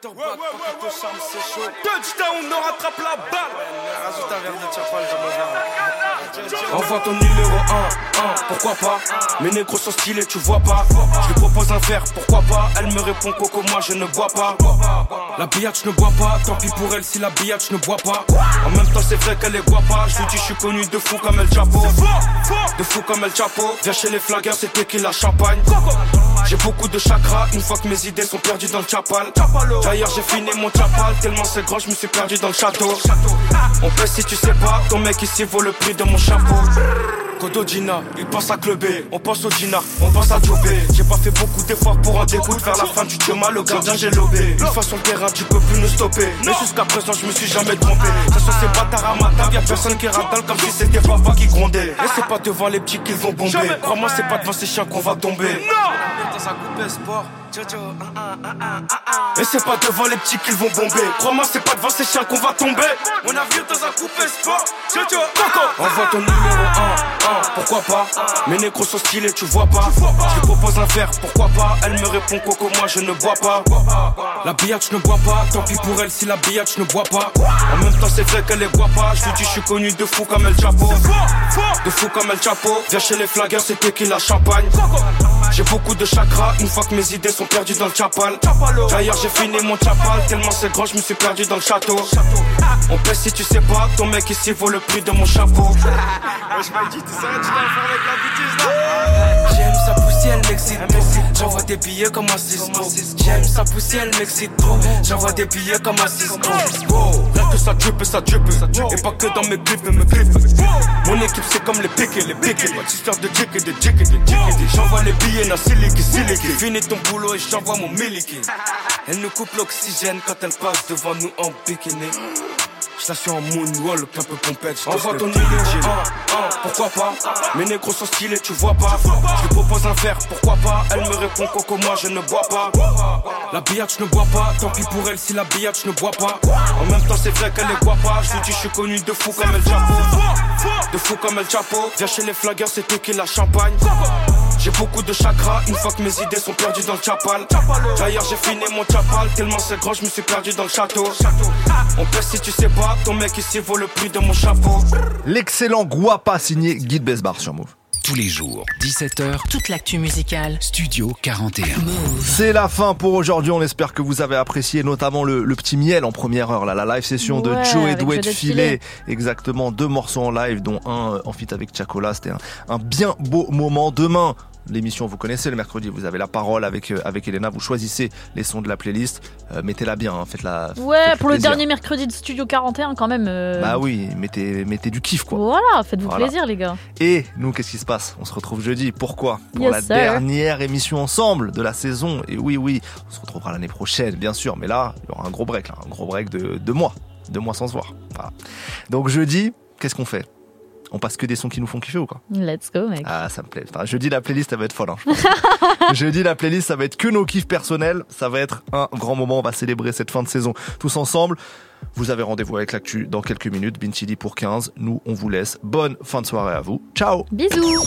on rattrape la balle. Envoie ton numéro 1, 1, pourquoi pas? Mes négros sont stylés, tu vois pas Je lui propose un verre, pourquoi pas? Elle me répond Coco, moi je ne bois pas La billette, je ne bois pas Tant pis pour elle si la billette, je ne bois pas. En même temps, c'est vrai qu'elle est guapa Je lui dis, je suis connu de fou comme El Chapo. De fou comme El Chapo. Viens chez les flaggers, c'était qui la champagne j'ai beaucoup de chakras une fois que mes idées sont perdues dans le chapal. D'ailleurs, j'ai fini mon chapal tellement c'est grand, je me suis perdu dans le château. On paie si tu sais pas, ton mec ici vaut le prix de mon chapeau. Kodo Gina, il pense à clubber, on pense au Gina, on pense à jobber. J'ai pas fait beaucoup d'efforts pour en découdre, vers la fin du chemin, le gardien j'ai lobé. Une fois sur le terrain, tu peux plus nous stopper. Mais jusqu'à présent, je me suis jamais trompé. Ça sont ces bâtards à ma table, y'a personne qui ratale comme si c'était papa qui grondait. Et c'est pas devant les petits qu'ils vont bomber. Crois-moi, c'est pas devant ces chiens qu'on va tomber. Sport. Et c'est pas devant les petits qu'ils vont bomber. Crois-moi, c'est pas devant ces chiens qu'on va tomber. On a vu dans un coupé sport. Envoie ton numéro 1, 1, pourquoi pas? Mes négros sont stylés, tu vois pas. Je lui propose un verre, pourquoi pas? Elle me répond Coco, moi je ne bois pas. La billette, je ne bois pas. Tant pis pour elle si la billette, je ne bois pas. En même temps, c'est vrai qu'elle est boit pas. Je lui dis, je suis connu de fou comme El Chapo. De fou comme El Chapo. Viens chez les flaggers, c'était qui la champagne J'ai beaucoup de chakras. Une fois que mes idées sont perdues dans le chapal D'ailleurs, j'ai fini mon chapal Tellement c'est grand, je me suis perdu dans le château On paie si tu sais pas Ton mec ici vaut le prix de mon chapeau J'aime sa poussée, elle m'excite trop. J'envoie des billets comme un Cisco. J'aime sa poussée, elle m'excite trop. J'envoie des billets comme un Cisco. Là que ça drip et ça drip Et pas que dans mes clips mais mes clips Mon équipe c'est comme les piquets, les piquets Pas d'histoire de jick et de jick et de et J'envoie les billets na siliki siliki Finis ton boulot et j'envoie mon miliki. Elle nous coupe l'oxygène quand elle passe devant nous en bikini. Je la suis en moonwalk, un peu pompette. Envoie ton numéro 1, 1, pourquoi pas? Mes négros sont stylés, tu vois pas. Je lui propose un verre, pourquoi pas? Elle me répond Coco, moi je ne bois pas. La billette, je ne bois pas Tant pis pour elle si la billette, je ne bois pas. En même temps, c'est vrai qu'elle est boit pas. Je lui dis, je suis connu de fou comme El Chapo De fou comme El Chapo Viens chez les flaggers, c'est tout qui la champagne j'ai beaucoup de chakras une fois que mes idées sont perdues dans le chapal. D'ailleurs, j'ai fini mon chapal tellement c'est grand, je me suis perdu dans le château. On paie si tu sais pas, ton mec ici vaut le prix de mon chapeau. L'excellent Guapa signé Guide Besbar sur Move. Tous les jours, 17h, Toute l'actu musicale. Studio 41. C'est la fin pour aujourd'hui. On espère que vous avez apprécié notamment le, le petit miel en première heure, là, la live session de Joe Joe Filet. Exactement, deux morceaux en live, dont un euh, en feat avec Chacola. C'était un, un bien beau moment. Demain, l'émission, vous connaissez le mercredi, vous avez la parole avec, euh, avec Elena. Vous choisissez les sons de la playlist. Euh, Mettez-la bien, hein, faites-la. Ouais, pour le dernier mercredi de Studio 41, quand même. euh, Bah oui, mettez, mettez du kiff, quoi. Voilà, faites-vous Voilà. plaisir, les gars. Et nous, qu'est-ce qui se passe? On se retrouve jeudi. Pourquoi? Pour Yes, la sir. dernière émission ensemble de la saison. Et oui, oui, on se retrouvera l'année prochaine, bien sûr. Mais là, il y aura un gros break, là, un gros break de deux mois, deux mois sans se voir. Voilà. Donc jeudi, qu'est-ce qu'on fait? On passe que des sons qui nous font kiffer ou quoi Let's go, mec. Ah, ça me plaît. Enfin, jeudi, la playlist, ça va être folle. Hein, je pense. [laughs] jeudi, la playlist, ça va être que nos kiffs personnels. Ça va être un grand moment. On va célébrer cette fin de saison tous ensemble. Vous avez rendez-vous avec l'actu dans quelques minutes. Binchili pour 15. Nous, on vous laisse. Bonne fin de soirée à vous. Ciao Bisous